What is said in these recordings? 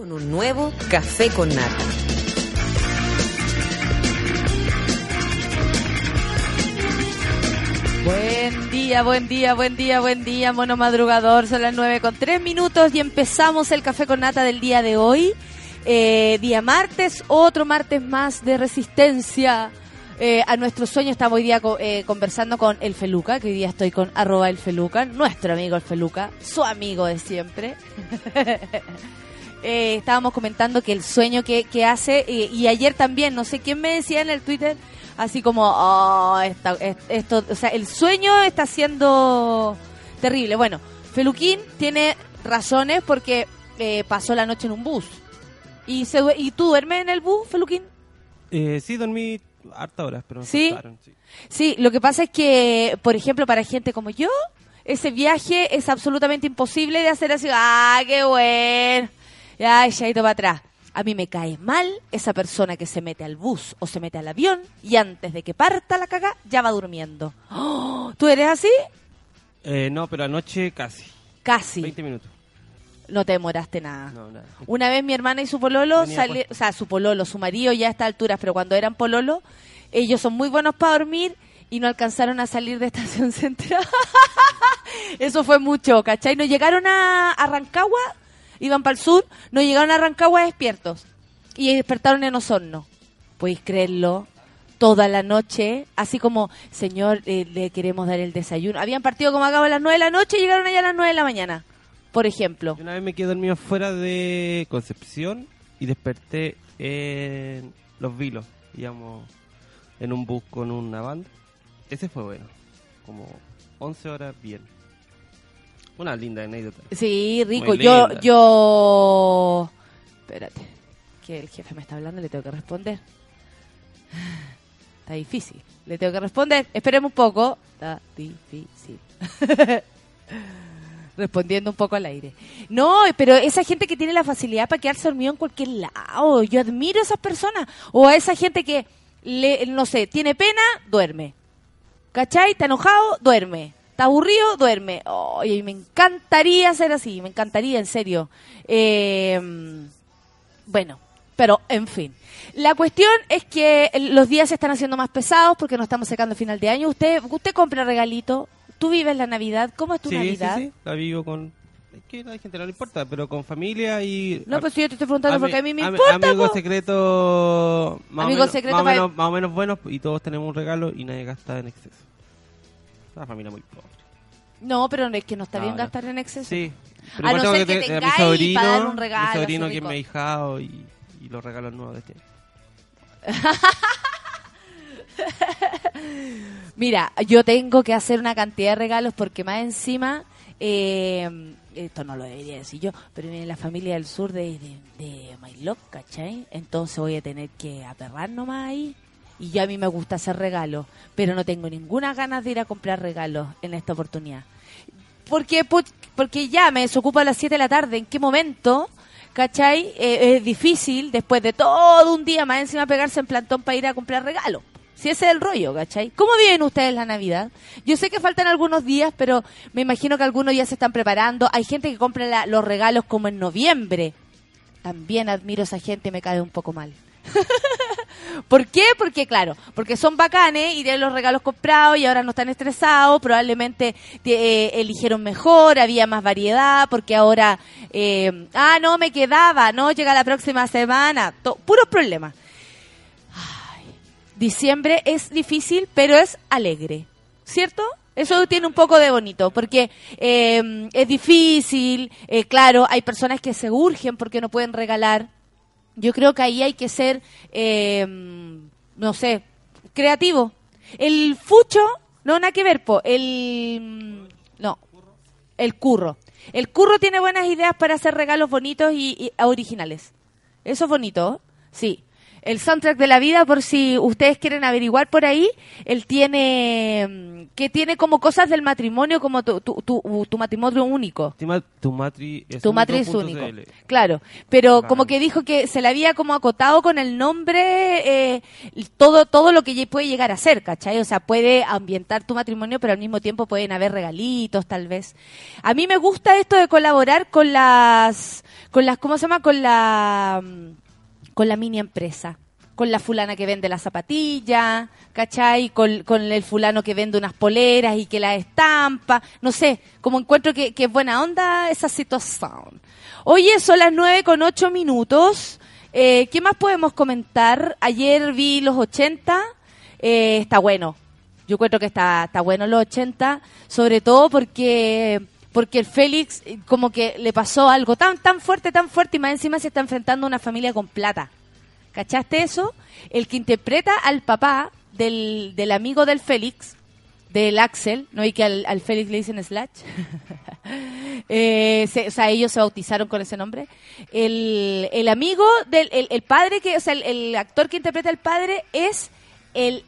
con un nuevo café con nata. Buen día, buen día, buen día, buen día, mono madrugador. Son las nueve con tres minutos y empezamos el café con nata del día de hoy. Eh, día martes, otro martes más de resistencia eh, a nuestro sueño. Estamos hoy día eh, conversando con el Feluca, que hoy día estoy con arroba el Feluca, nuestro amigo el Feluca, su amigo de siempre. Eh, estábamos comentando que el sueño que, que hace, eh, y ayer también, no sé quién me decía en el Twitter, así como, oh, esta- esto, o sea, el sueño está siendo terrible. Bueno, Feluquín tiene razones porque eh, pasó la noche en un bus. ¿Y, se, ¿Y tú duermes en el bus, Feluquín? Eh, sí, dormí harta horas, pero ¿Sí? sí. Sí, lo que pasa es que, por ejemplo, para gente como yo, ese viaje es absolutamente imposible de hacer así, ¡ah, qué bueno! Ya, echadito para atrás. A mí me cae mal esa persona que se mete al bus o se mete al avión y antes de que parta la caga ya va durmiendo. ¡Oh! ¿Tú eres así? Eh, no, pero anoche casi. Casi. 20 minutos. No te demoraste nada. No, nada. Una vez mi hermana y su pololo, sali- o sea, su pololo, su marido ya a estas alturas, pero cuando eran pololo, ellos son muy buenos para dormir y no alcanzaron a salir de estación central. Eso fue mucho, ¿cachai? No llegaron a, a Rancagua, iban para el sur, no llegaron a Rancagua despiertos y despertaron en Osorno. ¿Podéis creerlo? Toda la noche, así como, señor, eh, le queremos dar el desayuno. Habían partido como acabo a las nueve de la noche y llegaron allá a las nueve de la mañana, por ejemplo. Una vez me quedé dormido fuera de Concepción y desperté en Los Vilos, digamos, en un bus con una banda. Ese fue bueno. Como 11 horas bien. Una linda anécdota. Sí, rico. Yo, yo... Espérate, que el jefe me está hablando, le tengo que responder. Está difícil. Le tengo que responder. Esperemos un poco. Está difícil. Respondiendo un poco al aire. No, pero esa gente que tiene la facilidad para quedarse dormido en cualquier lado, yo admiro a esas personas. O a esa gente que, le, no sé, tiene pena, duerme. ¿Cachai? Está enojado, duerme. Está aburrido, duerme. Oye, me encantaría ser así, me encantaría, en serio. Eh, bueno, pero en fin. La cuestión es que el- los días se están haciendo más pesados porque nos estamos secando final de año. Usted usted compra regalito, tú vives la Navidad. ¿Cómo es tu Sí, sí, Navidad? sí. La vivo con... Es que a la gente no le importa, pero con familia y... No, pues yo te estoy preguntando porque a mí me Ami- importa. Amigo po. secreto... Más Amigo secreto más, o pa- menos, más o menos buenos y todos tenemos un regalo y nadie gasta en exceso. Una familia muy pobre. No, pero no es que no está bien gastar en exceso. Sí. A no ser que te- a mi sobrino, para dar un regalo, mi sobrino que es mi ahijado y, y los regalos nuevos de este año. Mira, yo tengo que hacer una cantidad de regalos porque más encima, eh, esto no lo debería decir yo, pero viene la familia del sur de, de, de ¿cachai? Entonces voy a tener que aperrar nomás ahí. Y yo a mí me gusta hacer regalos, pero no tengo ninguna ganas de ir a comprar regalos en esta oportunidad. Porque, porque ya me desocupo a las 7 de la tarde. ¿En qué momento? ¿Cachai? Eh, es difícil después de todo un día más encima pegarse en plantón para ir a comprar regalos. Si ese es el rollo, ¿cachai? ¿Cómo viven ustedes la Navidad? Yo sé que faltan algunos días, pero me imagino que algunos ya se están preparando. Hay gente que compra los regalos como en noviembre. También admiro a esa gente, me cae un poco mal. ¿Por qué? Porque, claro, porque son bacanes y tienen los regalos comprados y ahora no están estresados, probablemente eh, eligieron mejor, había más variedad, porque ahora, eh, ah, no, me quedaba, no, llega la próxima semana, puros problemas. Ay, diciembre es difícil, pero es alegre, ¿cierto? Eso tiene un poco de bonito, porque eh, es difícil, eh, claro, hay personas que se urgen porque no pueden regalar, yo creo que ahí hay que ser, eh, no sé, creativo. El fucho, no, nada que ver, po. El, no, el curro. El curro tiene buenas ideas para hacer regalos bonitos y, y originales. Eso es bonito, sí. El soundtrack de la vida, por si ustedes quieren averiguar por ahí, él tiene, que tiene como cosas del matrimonio, como tu, tu, tu, tu matrimonio único. Tu, ma- tu matri es Tu matriz punto único. CL. Claro, pero como que dijo que se le había como acotado con el nombre eh, todo todo lo que puede llegar a ser, ¿cachai? O sea, puede ambientar tu matrimonio, pero al mismo tiempo pueden haber regalitos, tal vez. A mí me gusta esto de colaborar con las, con las, ¿cómo se llama? Con la, mm, con la mini empresa. Con la fulana que vende la zapatilla, ¿cachai? Con, el fulano que vende unas poleras y que la estampa. No sé, como encuentro que, que es buena onda esa situación. Oye, son las nueve con ocho minutos. Eh, ¿Qué más podemos comentar? Ayer vi los 80. Eh, está bueno. Yo encuentro que está, está bueno los 80, sobre todo porque porque el Félix eh, como que le pasó algo tan tan fuerte, tan fuerte y más encima se está enfrentando a una familia con plata. ¿Cachaste eso? El que interpreta al papá del, del amigo del Félix, del Axel, ¿no? Y que al, Félix le dicen Slash. Eh, se- o sea, ellos se bautizaron con ese nombre. El, el amigo del el, el padre, que, o sea, el, el actor que interpreta al padre es el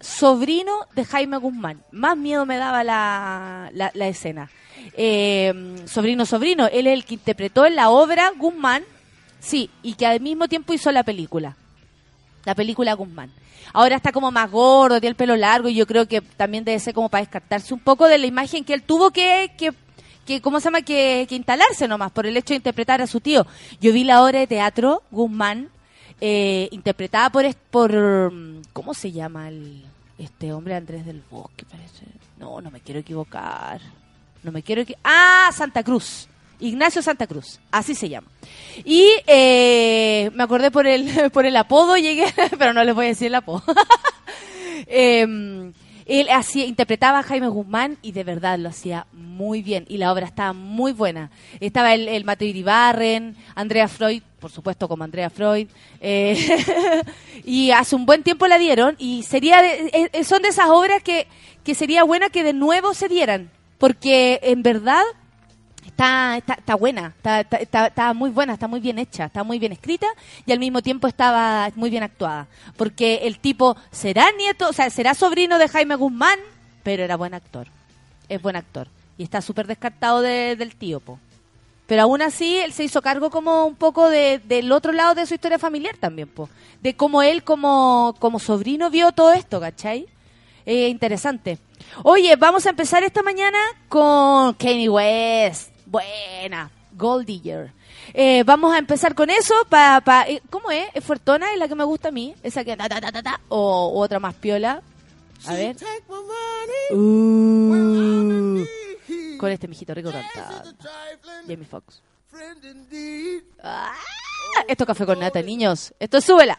sobrino de Jaime Guzmán. Más miedo me daba la, la, la escena. Eh, sobrino, sobrino, él es el que interpretó la obra Guzmán, sí, y que al mismo tiempo hizo la película. La película Guzmán. Ahora está como más gordo, tiene el pelo largo y yo creo que también debe ser como para descartarse un poco de la imagen que él tuvo que, que, que ¿cómo se llama? Que, que instalarse nomás por el hecho de interpretar a su tío. Yo vi la obra de teatro Guzmán eh, interpretada por, por ¿cómo se llama el, este hombre Andrés del Bosque parece? No, no me quiero equivocar. No me quiero equivocar. Ah, Santa Cruz. Ignacio Santa Cruz, así se llama. Y eh, me acordé por el, por el apodo, llegué, pero no les voy a decir el apodo. Eh, él hacía, interpretaba a Jaime Guzmán y de verdad lo hacía muy bien y la obra estaba muy buena. Estaba el, el Mateo Iribarren, Andrea Freud, por supuesto como Andrea Freud, eh, y hace un buen tiempo la dieron y sería eh, eh, son de esas obras que, que sería buena que de nuevo se dieran, porque en verdad está, está, buena, está, está, muy buena, está muy bien hecha, está muy bien escrita y al mismo tiempo estaba muy bien actuada. Porque el tipo será nieto, o sea, será sobrino de Jaime Guzmán, pero era buen actor. Es buen actor. Y está súper descartado de- del tío, po. Pero aún así, él se hizo cargo como un poco de- del otro lado de su historia familiar también, po. De cómo él como, como sobrino vio todo esto, ¿cachai? Eh, interesante. Oye, vamos a empezar esta mañana con Kanye West. Buena. Gold Digger. Eh, vamos a empezar con eso. Pa, pa, eh, ¿Cómo es? ¿Es Fuertona? ¿Es la que me gusta a mí? ¿Esa que ta, ta, ta, ta? O, o otra más piola? A ver. Uh, con este mijito rico cantando. Jamie Foxx. Ah, esto es café con nata, niños. Esto es súbela.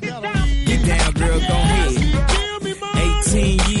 Get down,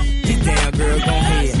Get down, girl, gon' head.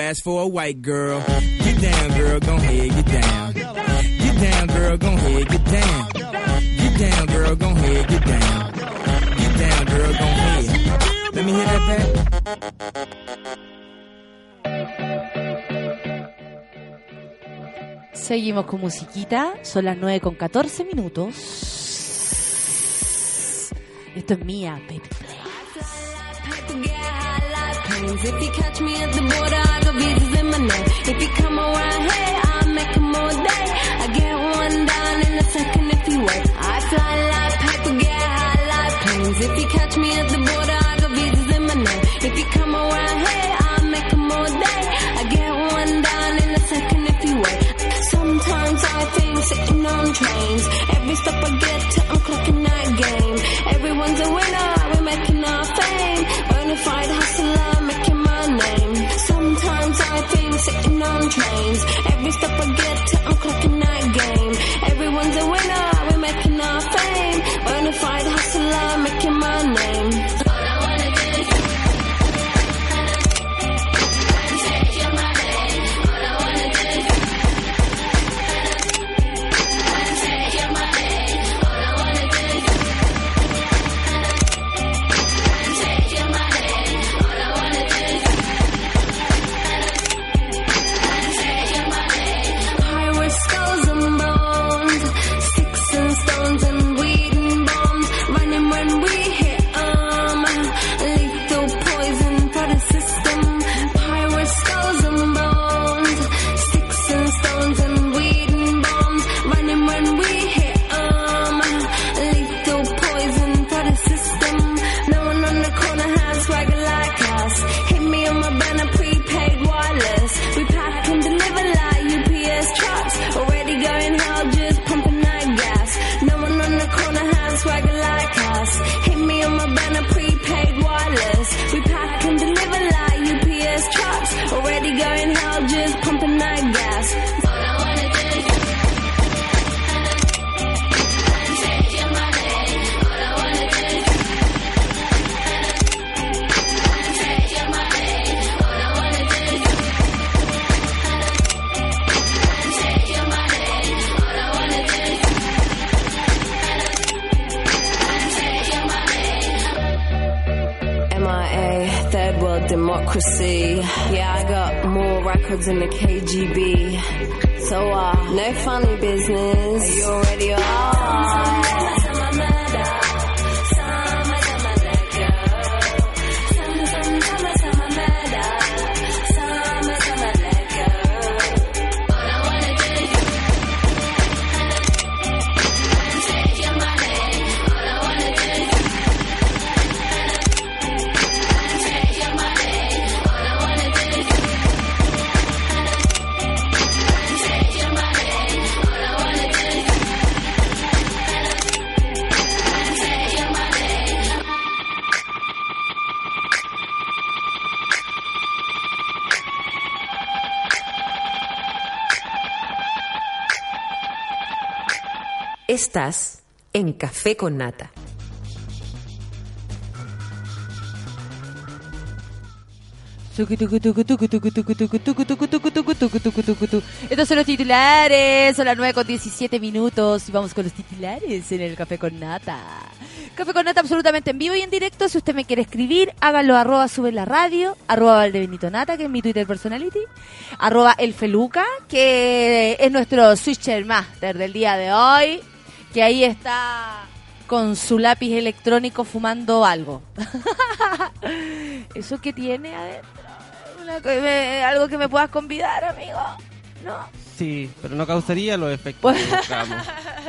ass for a white girl. Get down, girl, gon' head, get down. Get down, girl, gon' head, get down. Get down, girl, gon' head, get down. Get down, girl, gon' head. Let me hear that back. Seguimos con musiquita. Son las 9 con 14 minutos. Esto es mía, baby. If you catch me at the border, I got visas in my name. If you come around here, I'll make 'em all day. I get one down in a second if you wait. I fly like paper, get high like planes. If you catch me at the border, I got visas in my name. If you come around here, Café con Nata. Estos son los titulares, son las 9 con 17 minutos y vamos con los titulares en el Café con Nata. Café con Nata absolutamente en vivo y en directo. Si usted me quiere escribir, hágalo arroba sube la radio, arroba Valdebenito Nata, que es mi Twitter personality, arroba el Feluca, que es nuestro switcher master del día de hoy, que ahí está con su lápiz electrónico fumando algo. ¿Eso que tiene adentro? Una co- me- ¿Algo que me puedas convidar, amigo? ¿No? Sí, pero no causaría los efectos que buscamos.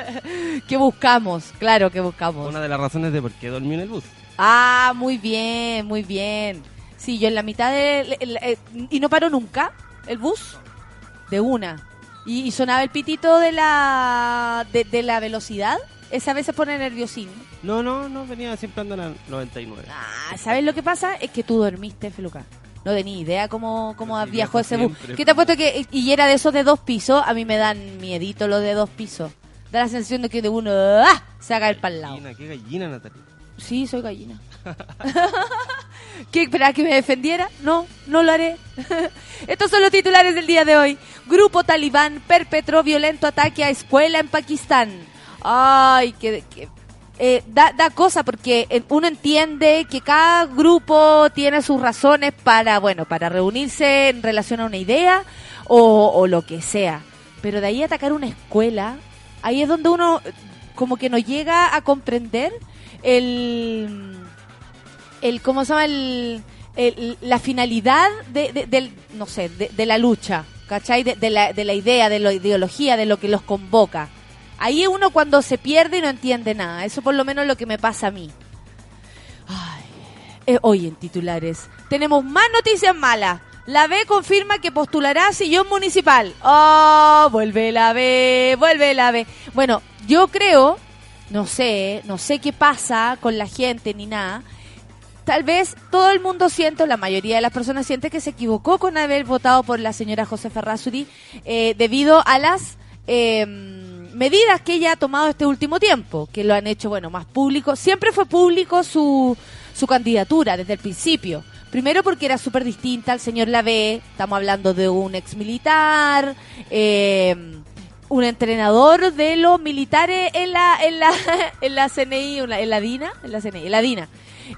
¿Qué buscamos? Claro que buscamos. Una de las razones de por qué dormí en el bus. Ah, muy bien, muy bien. Sí, yo en la mitad de... el- el- y no paró nunca el bus de una. Y, y sonaba el pitito de la de, de la velocidad. Esa vez se pone nerviosín. No, no, no, venía siempre ando en el 99. Ah, ¿sabes lo que pasa? Es que tú dormiste, Feluca. No tenía idea cómo, cómo viajó ese bus. siempre, ¿Qué te ha pues. puesto que.? Y era de esos de dos pisos. A mí me dan miedito los de dos pisos. Da la sensación de que de uno. ¡ah! Se haga el para el lado. Gallina, qué gallina, Natalia. Sí, soy gallina. ¿Qué esperaba que me defendiera? No, no lo haré. Estos son los titulares del día de hoy. Grupo talibán perpetró violento ataque a escuela en Pakistán. Ay, que... que- eh, da, da cosa porque eh, uno entiende que cada grupo tiene sus razones para, bueno, para reunirse en relación a una idea o, o lo que sea. Pero de ahí atacar una escuela, ahí es donde uno como que no llega a comprender el el cómo se llama el, la finalidad de, de- del no sé de, la lucha ¿cachai? De la, de la idea de la ideología de lo que los convoca ahí uno cuando se pierde y no entiende nada eso por lo menos es lo que me pasa a mí Ay, eh, hoy en titulares tenemos más noticias malas la B confirma que postulará sillón municipal. Oh, vuelve la B, vuelve la B. Bueno, yo creo, no sé, no sé qué pasa con la gente ni nada. Tal vez todo el mundo siente, la mayoría de las personas siente que se equivocó con haber votado por la señora Josefa Razuri eh, debido a las eh, medidas que ella ha tomado este último tiempo, que lo han hecho, bueno, más público. Siempre fue público su, su candidatura desde el principio. Primero porque era súper distinta al señor Lavé, estamos hablando de un ex militar, eh, un entrenador de los militares en la, en la, en la CNI, en la, en la DINA, en la CNI, en la DINA.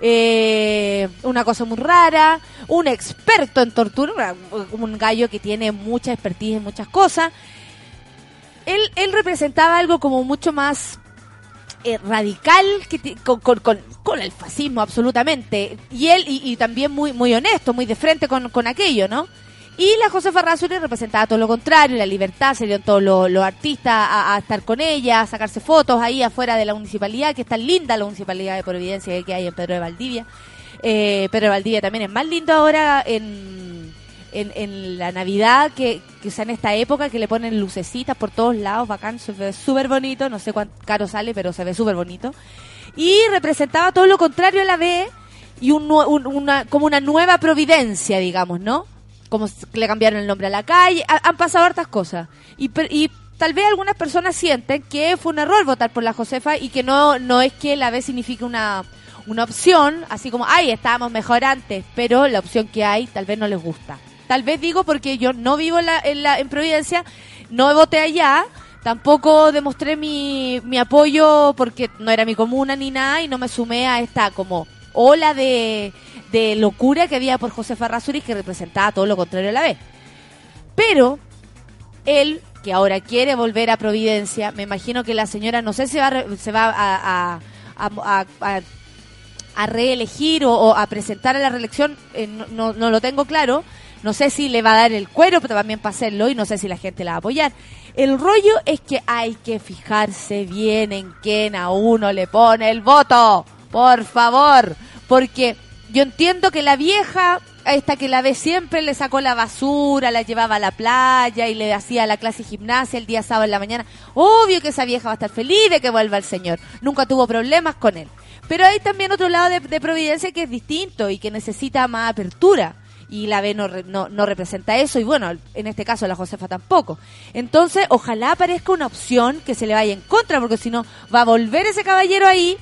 Eh, una cosa muy rara, un experto en tortura, un gallo que tiene mucha expertise en muchas cosas. Él, él representaba algo como mucho más eh, radical que con, con, con, el fascismo absolutamente. Y él y, y también muy muy honesto muy de frente con, con aquello no y la Josefa Razuri representaba todo lo contrario la libertad se dieron todos los, artistas a, a estar con ella a sacarse fotos ahí afuera de la municipalidad que es tan linda la municipalidad de Providencia que hay en Pedro de Valdivia. Eh, Pedro de Valdivia también es más lindo ahora en en, en la Navidad, que, que sea en esta época, que le ponen lucecitas por todos lados, bacán, se ve súper bonito, no sé cuánto caro sale, pero se ve súper bonito. Y representaba todo lo contrario a la B y un, una, como una nueva providencia, digamos, ¿no? Como le cambiaron el nombre a la calle, ha- han pasado hartas cosas. Y, y tal vez algunas personas sienten que fue un error votar por la Josefa y que no, no es que la B signifique una, una opción, así como, ay, estábamos mejor antes, pero la opción que hay tal vez no les gusta. Tal vez digo porque yo no vivo en, la, en, la- en Providencia, no voté allá, tampoco demostré mi, mi apoyo porque no era mi comuna ni nada y no me sumé a esta como ola de, de locura que había por Josefa Razuri que representaba todo lo contrario a la vez. Pero él, que ahora quiere volver a Providencia, me imagino que la señora, no sé si va se va a, a- a- a- a- a reelegir o, o a presentar a la reelección, eh, no, no- no lo tengo claro. No sé si le va a dar el cuero, pero también para hacerlo, y no sé si la gente la va a apoyar. El rollo es que hay que fijarse bien en quién a uno le pone el voto. Por favor. Porque yo entiendo que la vieja, esta que la ve siempre, le sacó la basura, la llevaba a la playa y le hacía la clase de gimnasia el día sábado en la mañana. Obvio que esa vieja va a estar feliz de que vuelva el señor. Nunca tuvo problemas con él. Pero hay también otro lado de, de Providencia que es distinto y que necesita más apertura. Y la B no, re- no, no representa eso y bueno, en este caso la Josefa tampoco. Entonces, ojalá aparezca una opción que se le vaya en contra, porque si no, va a volver ese caballero ahí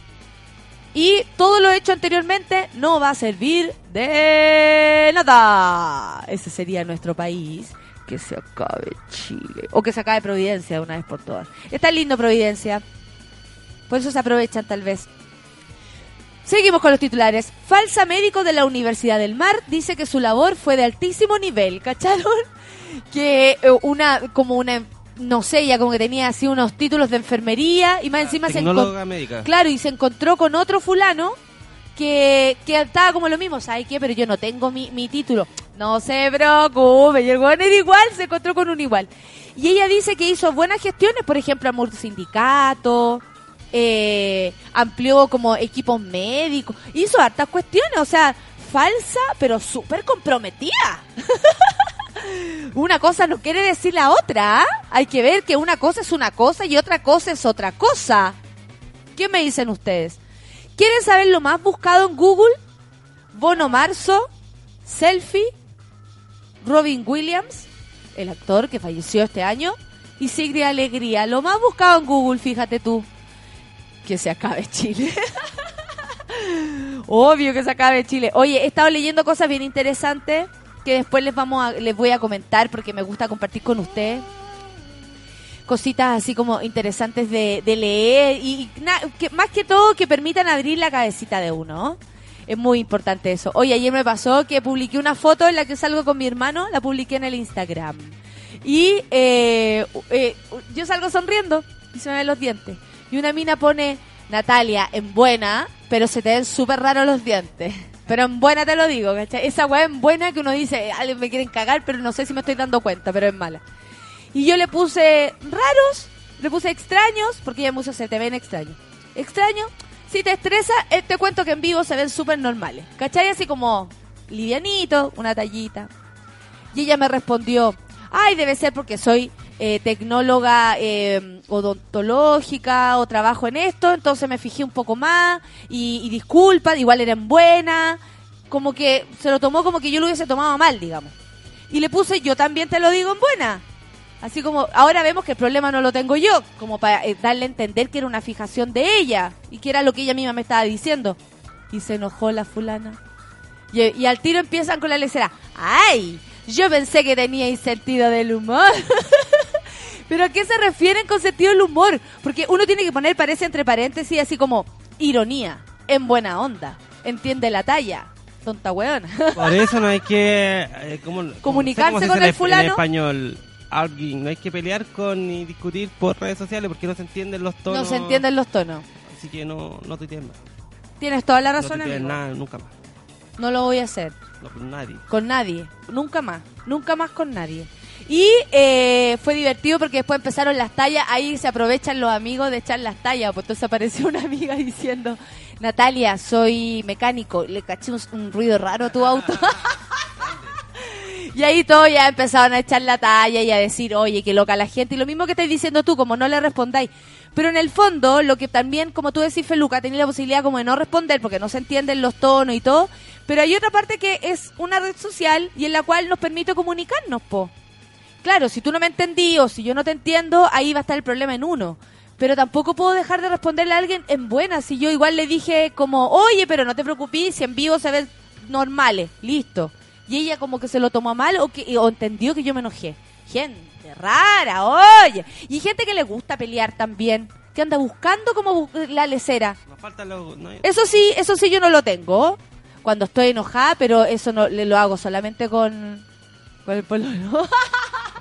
y todo lo hecho anteriormente no va a servir de nada. Ese sería nuestro país. Que se acabe Chile. O que se acabe Providencia de una vez por todas. Está lindo Providencia. Por eso se aprovechan tal vez. Seguimos con los titulares. Falsa médico de la Universidad del Mar dice que su labor fue de altísimo nivel. ¿Cacharon? Que eh, una, como una, no sé, ya como que tenía así unos títulos de enfermería y más encima se encontró. Tecnóloga médica. Claro, y se encontró con otro fulano que, que estaba como lo mismo, ¿sabes qué? Pero yo no tengo mi, mi título. No se preocupe, y el weón era igual, se encontró con un igual. Y ella dice que hizo buenas gestiones, por ejemplo, amor sindicato, eh, amplió como equipos médicos, hizo hartas cuestiones, o sea, falsa, pero súper comprometida. una cosa no quiere decir la otra, ¿ah? Hay que ver que una cosa es una cosa y otra cosa es otra cosa. ¿Qué me dicen ustedes? ¿Quieren saber lo más buscado en Google? Bono Marzo, selfie, Robin Williams, el actor que falleció este año, y Sigrid Alegría. Lo más buscado en Google, fíjate tú. Que se acabe Chile. Obvio que se acabe Chile. Oye, he estado leyendo cosas bien interesantes que después les vamos a, les voy a comentar porque me gusta compartir con ustedes cositas así como interesantes de, de leer y, más que todo que permitan abrir la cabecita de uno. Es muy importante eso. Oye, ayer me pasó que publiqué una foto en la que salgo con mi hermano, la publiqué en el Instagram. Y eh, eh, yo salgo sonriendo y se me ven los dientes. Y una mina pone, Natalia, en buena, pero se te ven súper raros los dientes. Pero en buena te lo digo, ¿cachai? Esa weá en buena que uno dice, me quieren cagar, pero no sé si me estoy dando cuenta, pero es mala. Y yo le puse raros, le puse extraños, porque ella me se te ven extraños. Extraño, si te estresa, eh, te cuento que en vivo se ven súper normales. ¿Cachai? Así como livianito, una tallita. Y ella me respondió, ay, debe ser porque soy eh, tecnóloga eh, odontológica o trabajo en esto, entonces me fijé un poco más y, disculpa, igual eran buenas, como que se lo tomó como que yo lo hubiese tomado mal, digamos. Y le puse, yo también te lo digo en buena. Así como, ahora vemos que el problema no lo tengo yo, como para eh, darle a entender que era una fijación de ella y que era lo que ella misma me estaba diciendo. Y se enojó la fulana. Y, al tiro empiezan con la lecera. ¡Ay! Yo pensé que teníais sentido del humor. ¿Pero a qué se refieren con sentido del humor? Porque uno tiene que poner, parece entre paréntesis, así como ironía, en buena onda, entiende la talla, tonta weona. Por eso no hay que... eh, ¿cómo- cómo- Comunicarse no sé se con el fulano. En español, alguien, no hay que pelear con ni discutir por redes sociales porque no se entienden los tonos. No se entienden los tonos. Así que no, no tuitees más. Tienes toda la No razón, tuitees amigo. nada, nunca más. No lo voy a hacer. No, con nadie. Con nadie. Nunca más. Nunca más con nadie. Y eh, fue divertido porque después empezaron las tallas. Ahí se aprovechan los amigos de echar las tallas. Pues entonces apareció una amiga diciendo: Natalia, soy mecánico. Le caché un, ruido raro a tu auto. y ahí todos ya empezaron a echar la talla y a decir: Oye, qué loca la gente. Y lo mismo que estás diciendo tú, como no le respondáis. Pero en el fondo, lo que también, como tú decís, Feluca, tenía la posibilidad como de no responder porque no se entienden los tonos y todo. Pero hay otra parte que es una red social y en la cual nos permite comunicarnos, po. Claro, si tú no me entendí o si yo no te entiendo, ahí va a estar el problema en uno. Pero tampoco puedo dejar de responderle a alguien en buena. Si yo igual le dije como, oye, pero no te preocupes, si en vivo se ven normales, listo. Y ella como que se lo tomó mal o, que, o entendió que yo me enojé. Gente rara, oye. Y gente que le gusta pelear también, que anda buscando como bu- la lecera. Nos falta lo... no hay- Eso sí, eso sí yo no lo tengo. Cuando estoy enojada, pero eso no le lo hago solamente con, con el pololo.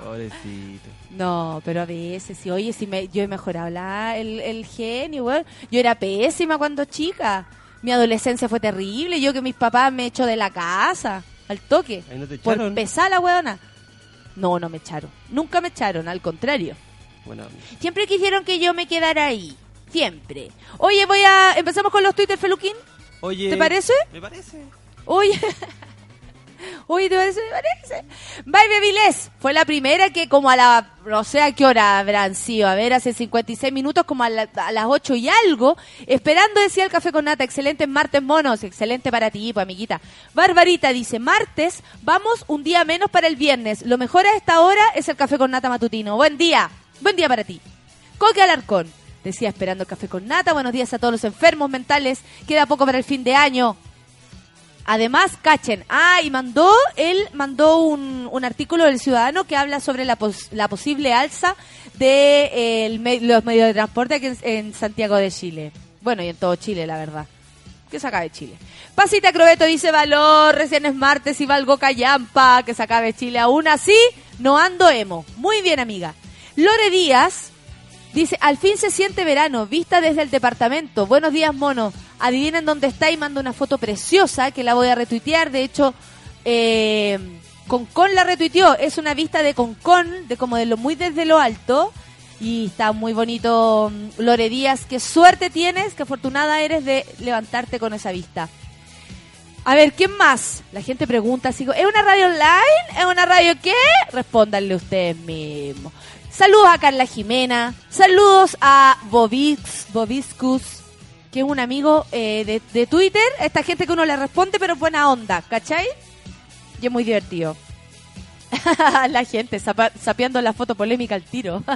Pobrecito. No, pero a veces, sí, oye, si me, yo he mejorado la, el, el genio, weón. Yo era pésima cuando chica. Mi adolescencia fue terrible. Yo que mis papás me echó de la casa, al toque. Ahí no te Por pesar la weona. No, no me echaron. Nunca me echaron, al contrario. Bueno, Siempre quisieron que yo me quedara ahí. Siempre. Oye, voy a... ¿Empezamos con los Twitter, Feluquín? oye... ¿Te parece? Me parece. Oye, Uy, ¿te parece? Parece. Bye Baby fue la primera que como a la, no sé a qué hora habrán sido, a ver, hace 56 minutos, como a, la- a las 8 y algo, esperando decía el café con nata, excelentes martes monos, excelente para ti, pues amiguita. Barbarita dice, martes, vamos un día menos para el viernes, lo mejor a esta hora es el café con nata matutino. Buen día, buen día para ti. Coque Alarcón, decía esperando el café con nata, buenos días a todos los enfermos mentales, queda poco para el fin de año. Además, cachen, ah, y mandó, él mandó un, un artículo del Ciudadano que habla sobre la, pos- la posible alza de eh, el los medios de transporte aquí en, en Santiago de Chile. Bueno, y en todo Chile, la verdad. Que se acabe Chile. Pasita Crobeto dice valor, recién es martes y valgo callampa, que se acabe Chile. Aún así, no ando emo. Muy bien, amiga. Lore Díaz Dice, al fin se siente verano, vista desde el departamento. Buenos días, mono. Adivinen dónde está y mando una foto preciosa que la voy a retuitear. De hecho, eh, Concon la retuiteó. Es una vista de Concon, de como de lo muy desde lo alto. Y está muy bonito, Lore Díaz. Qué suerte tienes, qué afortunada eres de levantarte con esa vista. A ver, ¿quién más? La gente pregunta, así, ¿es una radio online? ¿Es una radio qué? Respóndanle ustedes mismos. Saludos a Carla Jimena, saludos a Bobix, Bobiscus, que es un amigo eh, de, de Twitter, esta gente que uno le responde, pero es buena onda, ¿cachai? Y es muy divertido. la gente sapeando la foto polémica al tiro.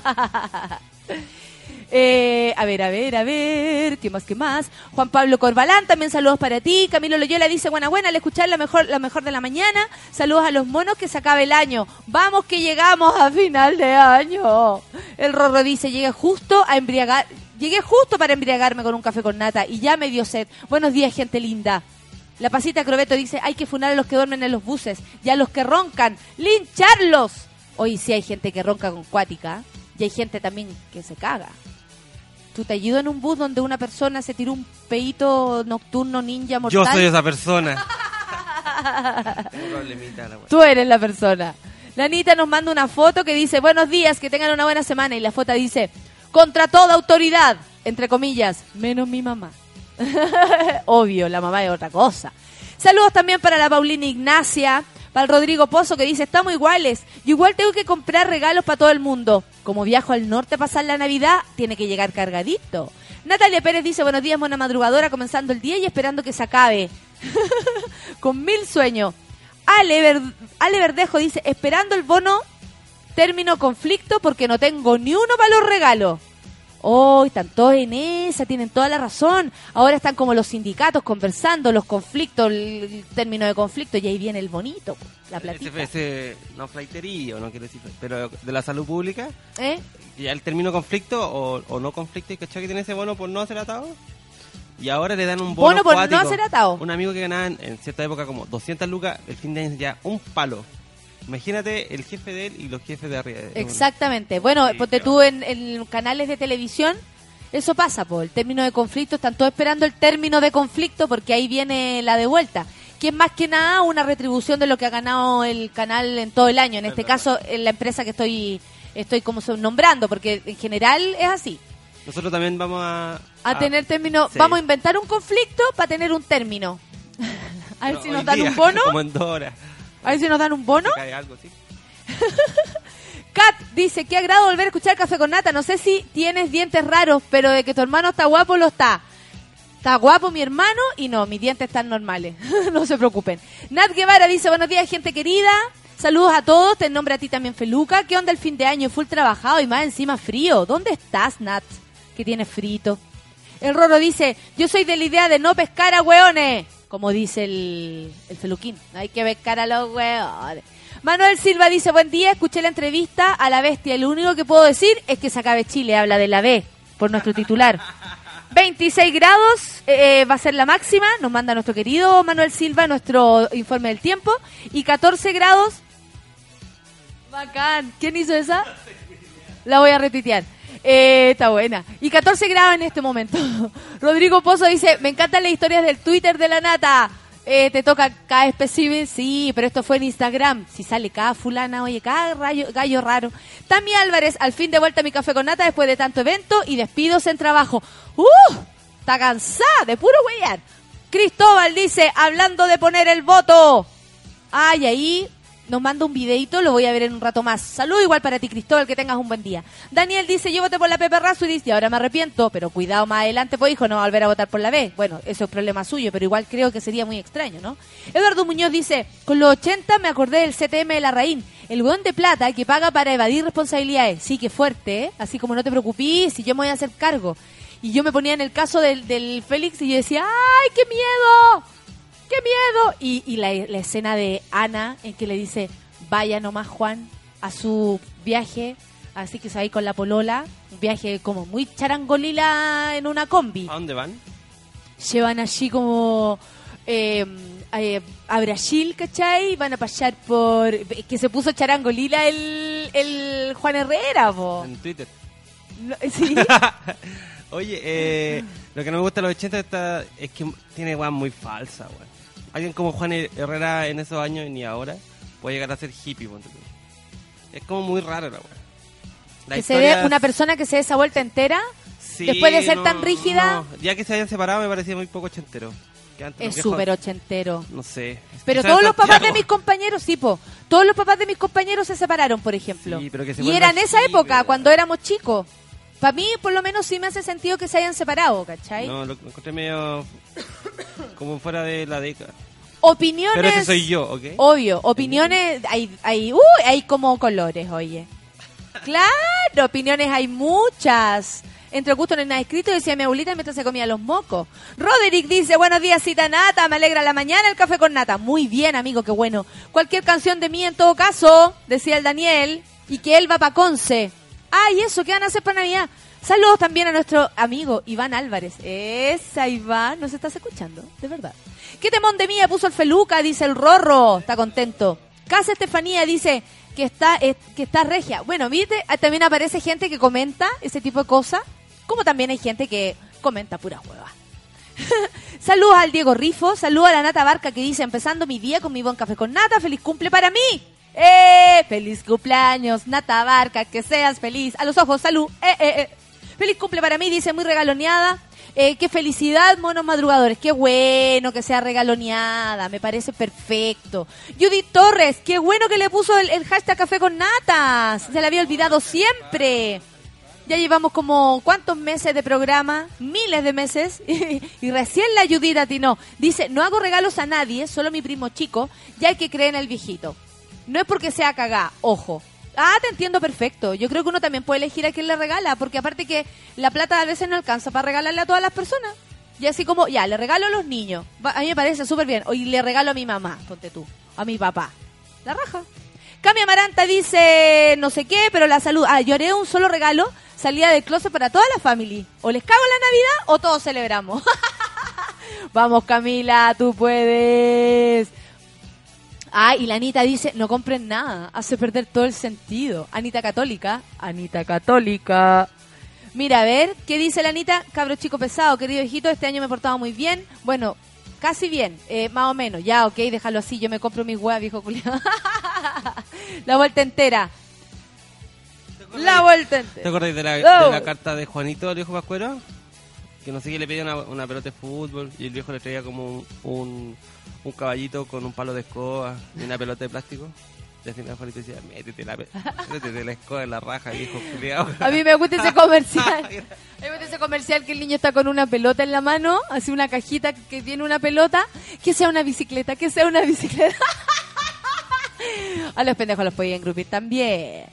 Eh, a ver, a ver, a ver, ¿qué más, qué más? Juan Pablo Corbalán, también saludos para ti. Camilo Loyola dice, buena, buena, al escuchar la mejor, la mejor de la mañana. Saludos a los monos que se acabe el año. Vamos que llegamos a final de año. El Rorro dice, llegué justo a embriagar, llegué justo para embriagarme con un café con nata y ya me dio sed. Buenos días, gente linda. La pasita Crobeto dice, hay que funar a los que duermen en los buses y a los que roncan, lincharlos. Hoy sí hay gente que ronca con cuática y hay gente también que se caga. ¿Tú te ayudas en un bus donde una persona se tiró un peito nocturno ninja mortal? Yo soy esa persona. Tú eres la persona. La Anita nos manda una foto que dice, buenos días, que tengan una buena semana. Y la foto dice, contra toda autoridad, entre comillas, menos mi mamá. Obvio, la mamá es otra cosa. Saludos también para la Paulina Ignacia, para el Rodrigo Pozo que dice, estamos iguales. Yo igual tengo que comprar regalos para todo el mundo. Como viajo al norte a pasar la Navidad, tiene que llegar cargadito. Natalia Pérez dice, buenos días, mona madrugadora, comenzando el día y esperando que se acabe. Con mil sueños. Ale, Ale Verdejo dice, esperando el bono término conflicto porque no tengo ni uno para los regalos. Oh, están todos en esa, tienen toda la razón. Ahora están como los sindicatos conversando, los conflictos, el, término de conflicto, y ahí viene el bonito, la platita. Ese, ese, no flaiterío, no quiero decir, pero de la salud pública, ¿Eh? ya el término conflicto o, o no conflicto, y cachai que tiene ese bono por no ser atado. Y ahora le dan un bono, Bono por no ser atado. Un amigo que ganaba en, en cierta época como 200 lucas, el fin de año ya un palo. Imagínate el jefe de él y los jefes de arriba. de- Exactamente. Bueno, Sí, ponte qué tú en, en canales de televisión, eso pasa, por el término de conflicto, están todos esperando el término de conflicto porque ahí viene la de vuelta. Que es más que nada una retribución de lo que ha ganado el canal en todo el año. En este caso, en la empresa que estoy estoy como nombrando, porque en general es así. Nosotros también vamos a... A tener término, sí. vamos a inventar un conflicto para tener un término. a ver si nos dan día, un bono. Como en. A ver si nos dan un bono. Cae algo, ¿sí? Kat dice, qué agrado volver a escuchar Café con Nata. No sé si tienes dientes raros, pero de que tu hermano está guapo, lo está. Está guapo mi hermano y no, mis dientes están normales. no se preocupen. Nat Guevara dice, buenos días, gente querida. Saludos a todos. Te nombra a ti también, Feluca. ¿Qué onda el fin de año? Full trabajado y más encima frío. ¿Dónde estás, Nat? Que tienes frito. El Roro dice, yo soy de la idea de no pescar a hueones. Como dice el, el Feluquín. No hay que pescar a los hueones. Manuel Silva dice, buen día, escuché la entrevista a la bestia. Lo único que puedo decir es que se acabe Chile. Habla de la B, por nuestro titular. 26 grados eh, va a ser la máxima, nos manda nuestro querido Manuel Silva nuestro informe del tiempo. Y 14 grados. Bacán. ¿Quién hizo esa? La voy a retuitear. Eh, está buena. Y 14 grados en este momento. Rodrigo Pozo dice, me encantan las historias del Twitter de la nata. Eh, te toca cada espécimen, sí, pero esto fue en Instagram. Si sale cada fulana, oye, cada gallo raro. Tami Álvarez, al fin de vuelta mi café con nata después de tanto evento y despidos en trabajo. ¡Uh! Está cansada de puro huear. Cristóbal dice, hablando de poner el voto. Ah, y ahí nos manda un videito, lo voy a ver en un rato más. Salud igual para ti, Cristóbal, que tengas un buen día. Daniel dice, yo voté por la Pepe Razo y dice, ahora me arrepiento, pero cuidado más adelante, pues hijo, no va a volver a votar por la B. Bueno, eso es problema suyo, pero igual creo que sería muy extraño, ¿no? Eduardo Muñoz dice, con los 80 me acordé del CTM de la Raín, el hueón de plata que paga para evadir responsabilidades. Sí, que fuerte, ¿eh? Así como no te preocupes, si yo me voy a hacer cargo. Y yo me ponía en el caso del, del Félix y yo decía, ¡ay, qué miedo! ¡Qué miedo! Y, y la, la escena de Ana en que le dice, vaya nomás Juan a su viaje, así que se va a ir con la polola, un viaje como muy charangolila en una combi. ¿A dónde van? Llevan allí como eh, eh, a Brasil, ¿cachai? Van a pasar por... que se puso charangolila el, el Juan Herrera, po. En Twitter. No, Sí. Oye, eh, lo que no me gusta de los 80 está, es que tiene weas muy falsa, weón. Alguien como Juan Herrera en esos años ni ahora puede llegar a ser hippie, ponte tú. Es como muy raro la. La que se ve una persona que se dé esa vuelta entera. Sí, después de ser no, tan rígida. no. Ya que se hayan separado me parecía muy poco ochentero. Es súper ochentero. No sé. Pero todos los papás de mis compañeros, sí, po. Todos los papás de mis compañeros se separaron, por ejemplo. Sí, pero que se y era en esa época, cuando éramos chicos. Para mí, por lo menos, sí me hace sentido que se hayan separado, ¿cachai? No, lo encontré medio como fuera de la década. Opiniones. Pero ese soy yo, ¿ok? Obvio, opiniones, hay, hay, uh, hay como colores, oye. Claro, opiniones hay muchas. Entre gusto no hay nada escrito, decía mi abuelita mientras se comía los mocos. Roderick dice, buenos días, cita nata, me alegra la mañana el café con nata. Muy bien, amigo, qué bueno. Cualquier canción de mí en todo caso, decía el Daniel, y que él va pa' Conce. Y eso, ¿qué van a hacer para Navidad? Saludos también a nuestro amigo Iván Álvarez. Esa Iván, nos estás escuchando, de verdad. ¿Qué temón de mía puso el Feluca? Dice el Rorro, está contento. Casa Estefanía dice que está, que está regia. Bueno, viste, Ah, también aparece gente que comenta ese tipo de cosas, como también hay gente que comenta pura hueva. saludos al Diego Rifo, saludos a la Nata Barca que dice, empezando mi día con mi buen café con nata, feliz cumple para mí. ¡Eh! ¡Feliz cumpleaños, Nata Barca! Que seas feliz. A los ojos, salud. ¡Eh, eh, eh! Feliz cumple para mí, dice muy regaloneada. Eh, qué felicidad, monos madrugadores. Qué bueno que sea regaloneada. Me parece perfecto. Judith Torres, qué bueno que le puso el, hashtag café con natas. Se le había olvidado siempre. Ya llevamos como cuántos meses de programa, miles de meses, y recién la Judith atinó. Dice, no hago regalos a nadie, solo a mi primo chico, ya hay que creer en el viejito. No es porque sea cagá, ojo. Ah, te entiendo perfecto. Yo creo que uno también puede elegir a quién le regala, porque aparte que la plata a veces no alcanza para regalarle a todas las personas. Y así como, ya, le regalo a los niños. A mí me parece súper bien. O y le regalo a mi mamá, ponte tú. A mi papá. La raja. Cami Amaranta dice no sé qué, pero la salud. Ah, haré un solo regalo, salida del closet para toda la familia. O les cago la Navidad o todos celebramos. Vamos Camila, tú puedes. Ah, y la Anita dice, no compren nada, hace perder todo el sentido. Anita Católica, Anita Católica. Mira, a ver, ¿qué dice la Anita? Cabro chico pesado, querido hijito, este año me he portado muy bien. Bueno, casi bien, eh, más o menos. Ya, ok, déjalo así, yo me compro mis huevas, viejo culiado. la vuelta entera. La vuelta ¿Te entera. acuerdas de la, Oh. de la carta de Juanito, el viejo Pascuero? Que no sé qué le pedía una, una pelota de fútbol y el viejo le traía como un, un, un caballito con un palo de escoba y una pelota de plástico. Y al final Juanito decía, métete la, métete la escoba en la raja, viejo culiao. A mí me gusta ese comercial. A mí me gusta ese comercial que el niño está con una pelota en la mano, así una cajita que tiene una pelota, que sea una bicicleta, que sea una bicicleta. A los pendejos los podía engrupir también.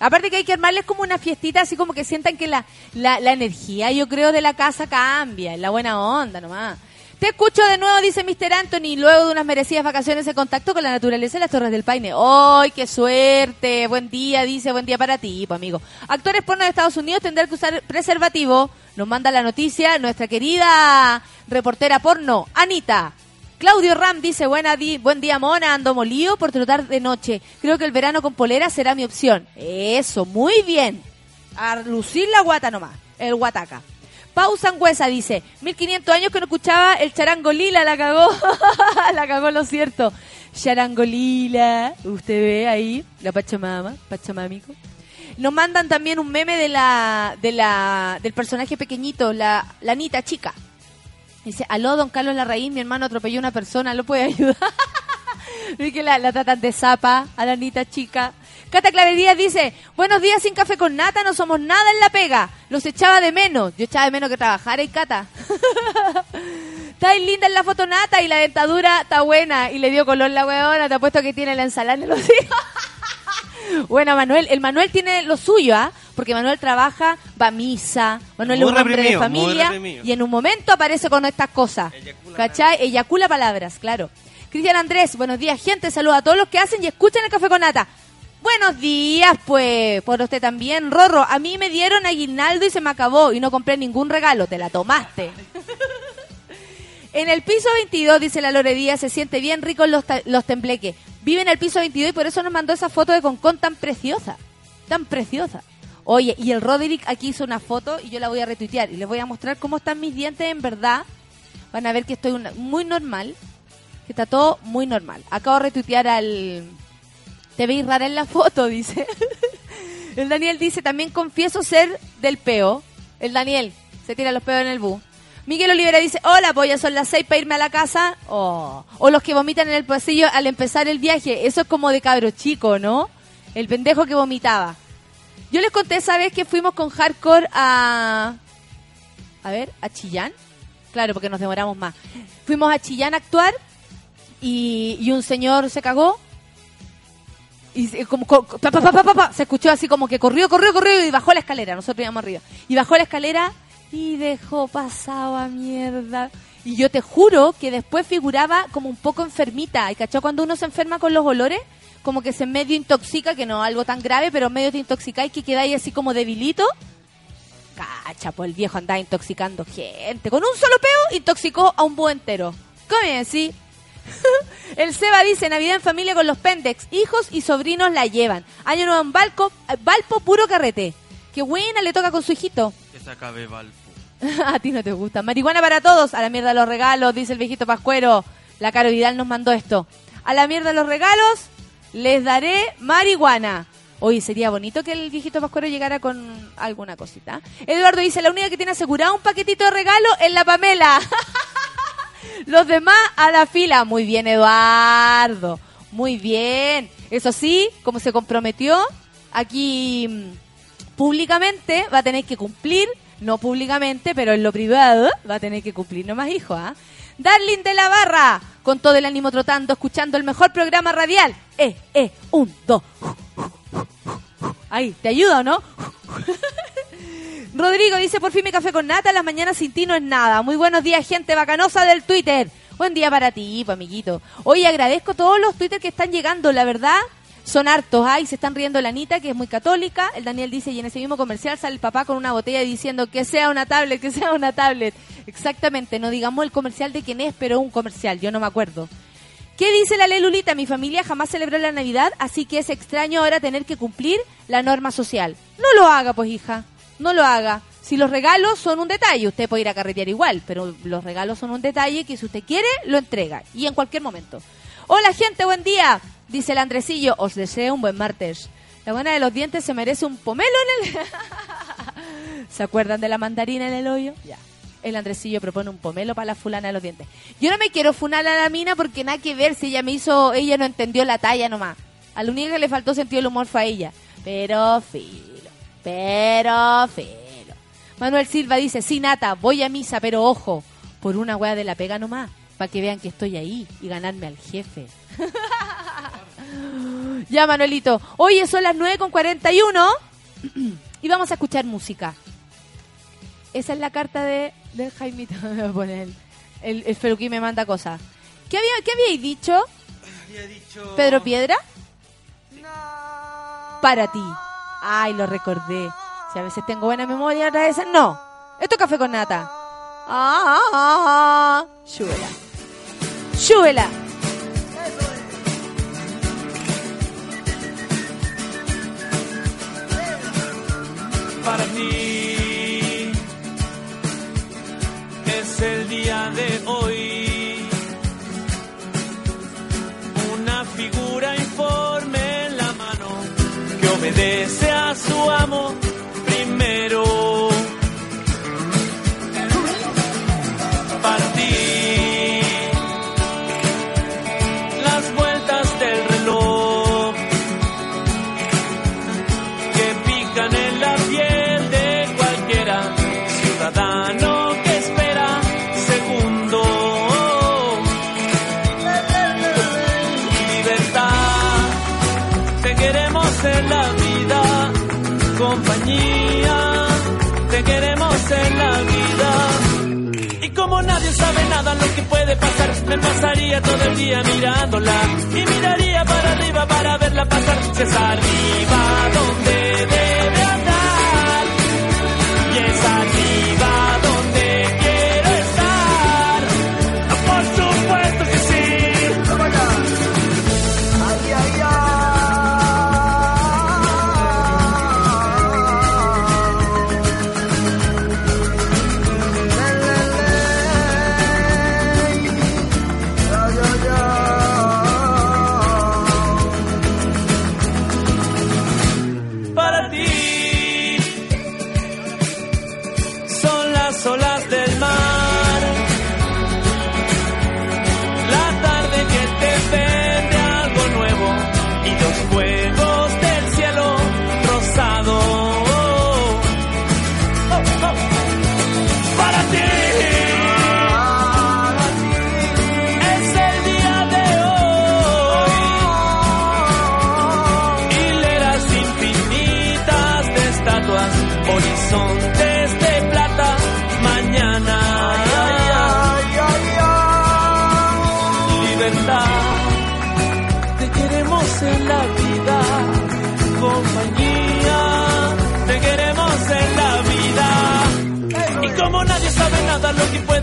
Aparte que hay que armarles como una fiestita, así como que sientan que la, la, la energía, yo creo, de la casa cambia, en la buena onda nomás. Te escucho de nuevo, dice Mr. Anthony, luego de unas merecidas vacaciones en contacto con la naturaleza en las Torres del Paine. ¡Ay, qué suerte! Buen día, dice, buen día para ti, pues, amigo. Actores porno de Estados Unidos tendrán que usar preservativo. Nos manda la noticia nuestra querida reportera porno, Anita. Claudio Ram dice, Buena di- buen día mona, ando molido por trotar de noche. Creo que el verano con polera será mi opción. Eso, muy bien. A lucir la guata nomás, el guataca. Pau Sangüesa dice, 1500 años que no escuchaba el charangolila, la cagó, la cagó lo cierto. Charangolila, usted ve ahí, la Pachamama, Pachamamico. Nos mandan también un meme de la, de la, del personaje pequeñito, la, la Anita chica. Dice, aló, don Carlos Larraín, mi hermano atropelló a una persona, ¿lo puede ayudar? Que la, la tratan de zapa a la Anita chica. Cata Clavería dice, buenos días sin café con nata, no somos nada en la pega. Los echaba de menos. Yo echaba de menos que trabajar, ¿eh, Cata? está linda en la foto nata y la dentadura está buena. Y le dio color la weona, te apuesto que tiene la ensalada en los hijos. bueno, Manuel, el Manuel tiene lo suyo, ¿ah? Porque Manuel trabaja, va a misa, Manuel Muy es un hombre de familia y en un momento aparece con estas cosas. Eyacula ¿Cachai? Eyacula palabras, claro. Cristian Andrés, buenos días, gente. Saludos a todos los que hacen y escuchan el café con nata. Buenos días, pues, por usted también. Rorro, a mí me dieron aguinaldo y se me acabó y no compré ningún regalo. Te la tomaste. en el piso 22, dice la Lore Díaz, se siente bien rico los, ta- los tembleques. Vive en el piso 22 y por eso nos mandó esa foto de Concón tan preciosa. Tan preciosa. Oye, y el Roderick aquí hizo una foto y yo la voy a retuitear y les voy a mostrar cómo están mis dientes en verdad. Van a ver que estoy muy normal, que está todo muy normal. Acabo de retuitear al... Te veis rara en la foto, dice. el Daniel dice, también confieso ser del peo. El Daniel se tira los peos en el bus. Miguel Olivera dice, hola, pues ya son las seis para irme a la casa. Oh. O los que vomitan en el pasillo al empezar el viaje. Eso es como de cabro chico, ¿no? El pendejo que vomitaba. Yo les conté esa vez que fuimos con Hardcore a... A ver, a Chillán. Claro, porque nos demoramos más. Fuimos a Chillán a actuar y, y un señor se cagó. Y como, co- pa, pa, pa, se escuchó así como que corrió, corrió, corrió y bajó la escalera. Nosotros íbamos arriba. Y bajó la escalera y dejó pasado a mierda. Y yo te juro que después figuraba como un poco enfermita. ¿Y cachó cuando uno se enferma con los olores? Como que se medio intoxica, que no algo tan grave, pero medio te intoxica y que quedáis así como debilito. Cacha, pues el viejo andaba intoxicando gente. Con un solo peo intoxicó a un búho entero. ¿Cómo es así? el Seba dice, Navidad en familia con los Pendex. Hijos y sobrinos la llevan. Año nuevo en eh, Valpo, puro carrete. Qué buena le toca con su hijito. Que se acabe Valpo. a ti no te gusta. Marihuana para todos. A la mierda los regalos, dice el viejito Pascuero. La Caro Vidal nos mandó esto. A la mierda los regalos, les daré marihuana. Oye, sería bonito que el viejito Pascuero llegara con alguna cosita. Eduardo dice, la única que tiene asegurado un paquetito de regalo es la Pamela. Los demás a la fila. Muy bien, Eduardo. Muy bien. Eso sí, como se comprometió aquí mm, públicamente, va a tener que cumplir. No públicamente, pero en lo privado va a tener que cumplir nomás, hijo. ¿ah? Darling de la Barra, con todo el ánimo trotando, escuchando el mejor programa radial. Eh, eh, un, dos. Ahí, ¿te ayuda o no? Rodrigo dice, por fin mi café con nata, las mañanas sin ti no es nada. Muy buenos días, gente bacanosa del Twitter. Buen día para ti, pues, amiguito. Hoy agradezco todos los Twitter que están llegando, la verdad. Son hartos, ay, se están riendo la Anita, que es muy católica. El Daniel dice, y en ese mismo comercial sale el papá con una botella diciendo que sea una tablet, que sea una tablet. Exactamente, no digamos el comercial de quién es, pero un comercial, yo no me acuerdo. ¿Qué dice la Lelulita? Mi familia jamás celebró la Navidad, así que es extraño ahora tener que cumplir la norma social. No lo haga, pues, hija. No lo haga. Si los regalos son un detalle, usted puede ir a carretear igual, pero los regalos son un detalle que si usted quiere, lo entrega. Y en cualquier momento. Hola, gente, buen día. Dice el Andresillo, os deseo un buen martes. La buena de los dientes se merece un pomelo en el... ¿Se acuerdan de la mandarina en el hoyo? Ya. El Andresillo propone un pomelo para la fulana de los dientes. Yo no me quiero funar a la mina porque nada que ver si ella me hizo, ella no entendió la talla nomás. A que le faltó sentido el humor a ella. Pero filo, pero filo. Manuel Silva dice, sí, Nata, voy a misa, pero ojo, por una weá de la pega nomás, para que vean que estoy ahí y ganarme al jefe. ya, Manuelito. Oye, son las 9 con 41 y vamos a escuchar música. Esa es la carta de, del Jaimito. Me voy a poner el, el me manda cosas. ¿Qué, había, ¿Qué habíais dicho, Había dicho... Pedro Piedra? Para ti. Ay, lo recordé. Si a veces tengo buena memoria, otras veces no. Esto es café con nata. Ah, ah, ah. Súbela. Súbela. para ti. A sabe nada lo que puede pasar, me pasaría todo el día mirándola y miraría para arriba para verla pasar. Si es arriba donde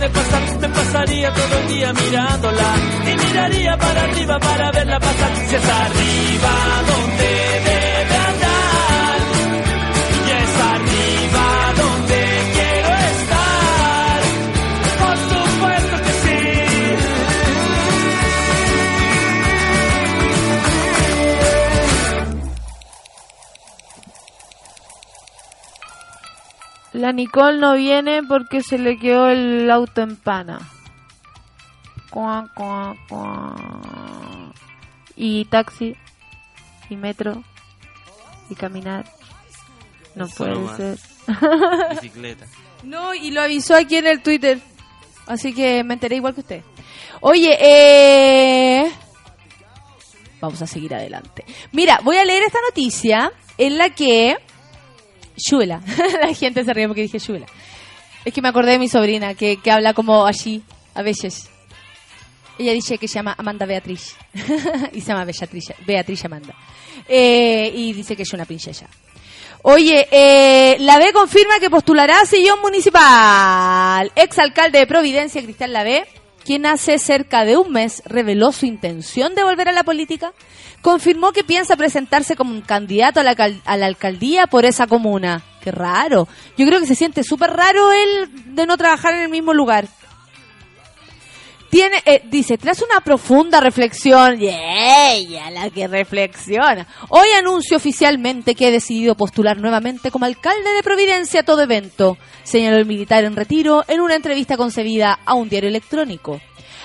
me pasaría todo el día mirándola y miraría para arriba para verla pasar. Si es arriba donde La Nicole no viene porque se le quedó el auto en pana. Cuá, cuá, cuá. Y taxi, y metro, y caminar. No Solo puede más. ser. Bicicleta. No, y lo avisó aquí en el Twitter. Así que me enteré igual que usted. Oye, eh... Vamos a seguir adelante. Mira, voy a leer esta noticia en la que... Shula. la gente se ríe porque dije Shula. Es que me acordé de mi sobrina que, que habla como así, a veces. Ella dice que se llama Amanda Beatriz. y se llama Beatriz, Beatriz Amanda. Eh, y dice que es una princesa. Oye, eh, la B confirma que postulará a sillón municipal. Exalcalde de Providencia, Cristian Lavé, quien hace cerca de un mes reveló su intención de volver a la política, confirmó que piensa presentarse como un candidato a la, a la alcaldía por esa comuna. Qué raro. Yo creo que se siente súper raro él de no trabajar en el mismo lugar. Tiene, eh, dice, tras una profunda reflexión, y ella la que reflexiona, hoy anuncio oficialmente que he decidido postular nuevamente como alcalde de Providencia a todo evento, señaló el militar en retiro en una entrevista concebida a un diario electrónico.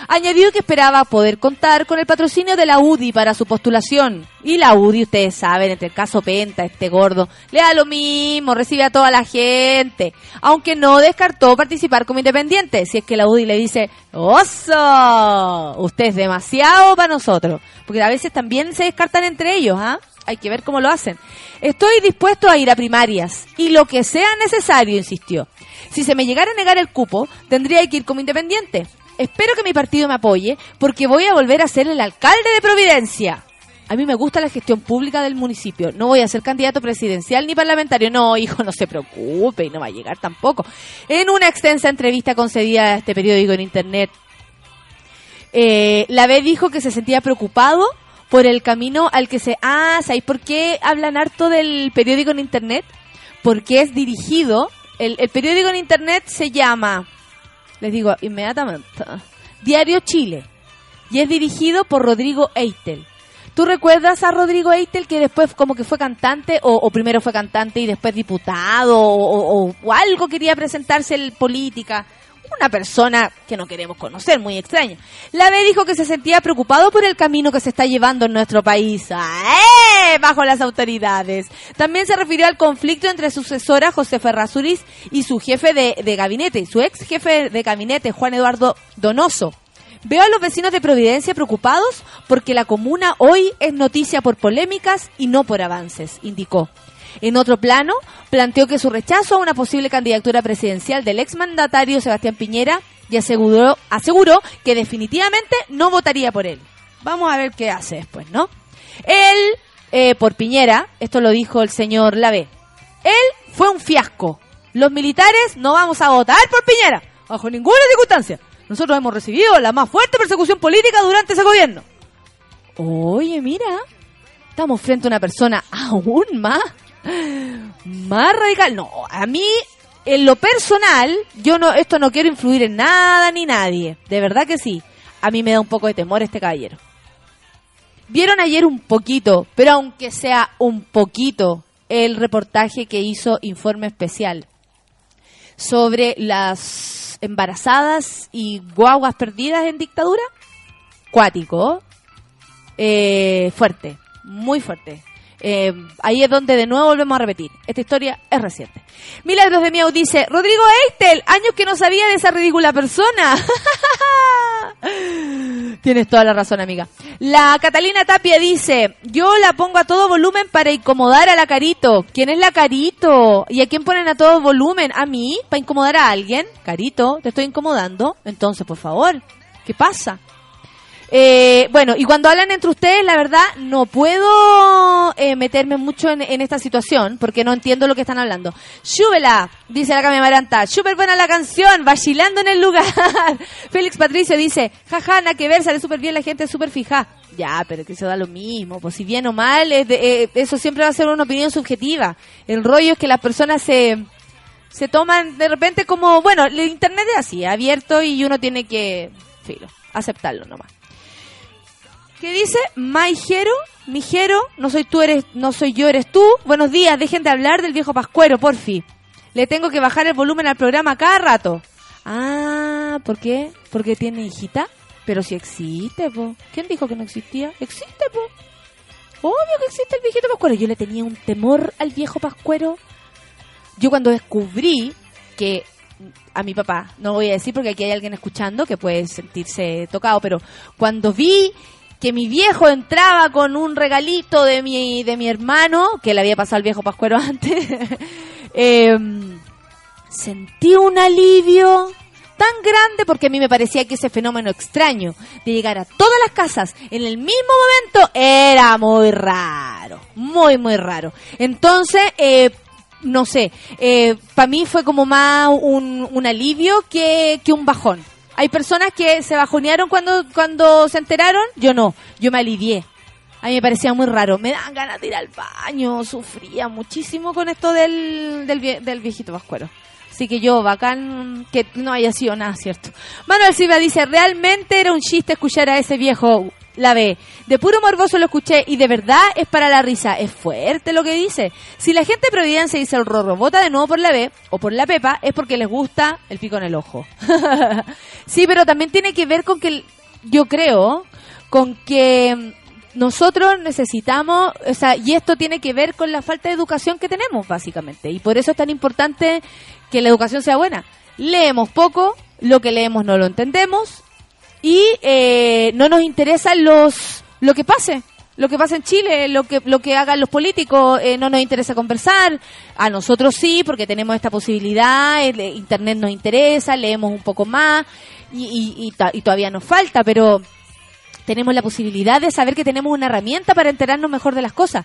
Añadió que esperaba poder contar con el patrocinio de la UDI para su postulación. Y la UDI, ustedes saben, entre el caso Penta, este gordo, le da lo mismo, recibe a toda la gente. Aunque no descartó participar como independiente. Si es que la UDI le dice, ¡Oso! Usted es demasiado para nosotros. Porque a veces también se descartan entre ellos, ¿ah? Hay que ver cómo lo hacen. Estoy dispuesto a ir a primarias. Y lo que sea necesario, insistió. Si se me llegara a negar el cupo, tendría que ir como independiente. Espero que mi partido me apoye porque voy a volver a ser el alcalde de Providencia. A mí me gusta la gestión pública del municipio. No voy a ser candidato presidencial ni parlamentario. No, hijo, no se preocupe y no va a llegar tampoco. En una extensa entrevista concedida a este periódico en internet, eh, la B dijo que se sentía preocupado por el camino al que se... Ah, ¿sabéis por qué hablan harto del periódico en internet? Porque es dirigido... El, el periódico en internet se llama... Les digo inmediatamente. Diario Chile. Y es dirigido por Rodrigo Eitel. ¿Tú recuerdas a Rodrigo Eitel que después como que fue cantante o, primero fue cantante y después diputado o algo quería presentarse en política? Una persona que no queremos conocer, muy extraña. La B dijo que se sentía preocupado por el camino que se está llevando en nuestro país. ¡Eh! Bajo las autoridades. También se refirió al conflicto entre su sucesora José Ferrazuriz y su jefe de, de gabinete, su ex jefe de gabinete Juan Eduardo Donoso. Veo a los vecinos de Providencia preocupados porque la comuna hoy es noticia por polémicas y no por avances, indicó. En otro plano, planteó que su rechazo a una posible candidatura presidencial del exmandatario Sebastián Piñera y aseguró, aseguró que definitivamente no votaría por él. Vamos a ver qué hace después, ¿no? Él, eh, por Piñera, esto lo dijo el señor Lave, él fue un fiasco. Los militares no vamos a votar por Piñera, bajo ninguna circunstancia. Nosotros hemos recibido la más fuerte persecución política durante ese gobierno. Oye, mira, estamos frente a una persona aún más, más radical. No, a mí, en lo personal, yo no, esto no quiero influir en nada ni nadie. De verdad que sí. A mí me da un poco de temor este caballero. Vieron ayer un poquito, pero aunque sea un poquito, el reportaje que hizo Informe Especial sobre las embarazadas y guaguas perdidas en dictadura. Cuático. Eh, fuerte, muy fuerte. Eh, ahí es donde de nuevo volvemos a repetir. Esta historia es reciente. Milagros de Miau dice, Rodrigo Eitel, años que no sabía de esa ridícula persona. Tienes toda la razón, amiga. La Catalina Tapia dice, yo la pongo a todo volumen para incomodar a la Carito. ¿Quién es la Carito? ¿Y a quién ponen a todo volumen? ¿A mí? ¿Para incomodar a alguien? Carito, te estoy incomodando. Entonces, por favor, ¿qué pasa? Eh, bueno, y cuando hablan entre ustedes, la verdad, no puedo eh, meterme mucho en, en esta situación porque no entiendo lo que están hablando. Shúbela, dice la Cami Maranta. Súper buena la canción, vacilando en el lugar. Félix Patricio dice, jaja, nada que ver, sale súper bien la gente, súper fija. Ya, pero que se da lo mismo. Pues si bien o mal, es de- eh, eso siempre va a ser una opinión subjetiva. El rollo es que las personas se, se toman de repente como, bueno, el internet es así, abierto y uno tiene que, filo, aceptarlo nomás. ¿Qué dice? Maijero, Mijero, no soy tú, eres, no soy yo, eres tú. Buenos días, dejen de hablar del viejo Pascuero, porfi. Le tengo que bajar el volumen al programa cada rato. Ah, ¿por qué? ¿Porque tiene hijita? Pero si existe, po. ¿Quién dijo que no existía? Existe, po. Obvio que existe el viejito Pascuero. Yo le tenía un temor al viejo Pascuero. Yo cuando descubrí que a mi papá, no voy a decir porque aquí hay alguien escuchando que puede sentirse tocado, pero cuando vi que mi viejo entraba con un regalito de mi, de mi hermano, que le había pasado al viejo Pascuero antes, em, sentí un alivio tan grande porque a mí me parecía que ese fenómeno extraño de llegar a todas las casas en el mismo momento era muy raro, muy, muy raro. Entonces, eh, no sé, para mí fue como más un, un alivio que, que un bajón. Hay personas que se bajonearon cuando, cuando se enteraron, yo no, yo me alivié. A mí me parecía muy raro, me dan ganas de ir al baño, sufría muchísimo con esto del, del, del viejito Pascuero. Así que yo, bacán que no haya sido nada cierto. Manuel Silva dice, realmente era un chiste escuchar a ese viejo, la ve. De puro morboso lo escuché y de verdad es para la risa. Es fuerte lo que dice. Si la gente de Providencia dice el rorro, vota de nuevo por la B o por la Pepa, es porque les gusta el pico en el ojo. sí, pero también tiene que ver con que, yo creo, con que mm, nosotros necesitamos, o sea, y esto tiene que ver con la falta de educación que tenemos, básicamente. Y por eso es tan importante que la educación sea buena. Leemos poco, lo que leemos no lo entendemos y eh, no nos interesa los lo que pase. Lo que pasa en Chile, lo que lo que hagan los políticos, eh, no nos interesa conversar. A nosotros sí, porque tenemos esta posibilidad. el eh, Internet nos interesa, leemos un poco más y, y- y todavía nos falta, pero tenemos la posibilidad de saber que tenemos una herramienta para enterarnos mejor de las cosas.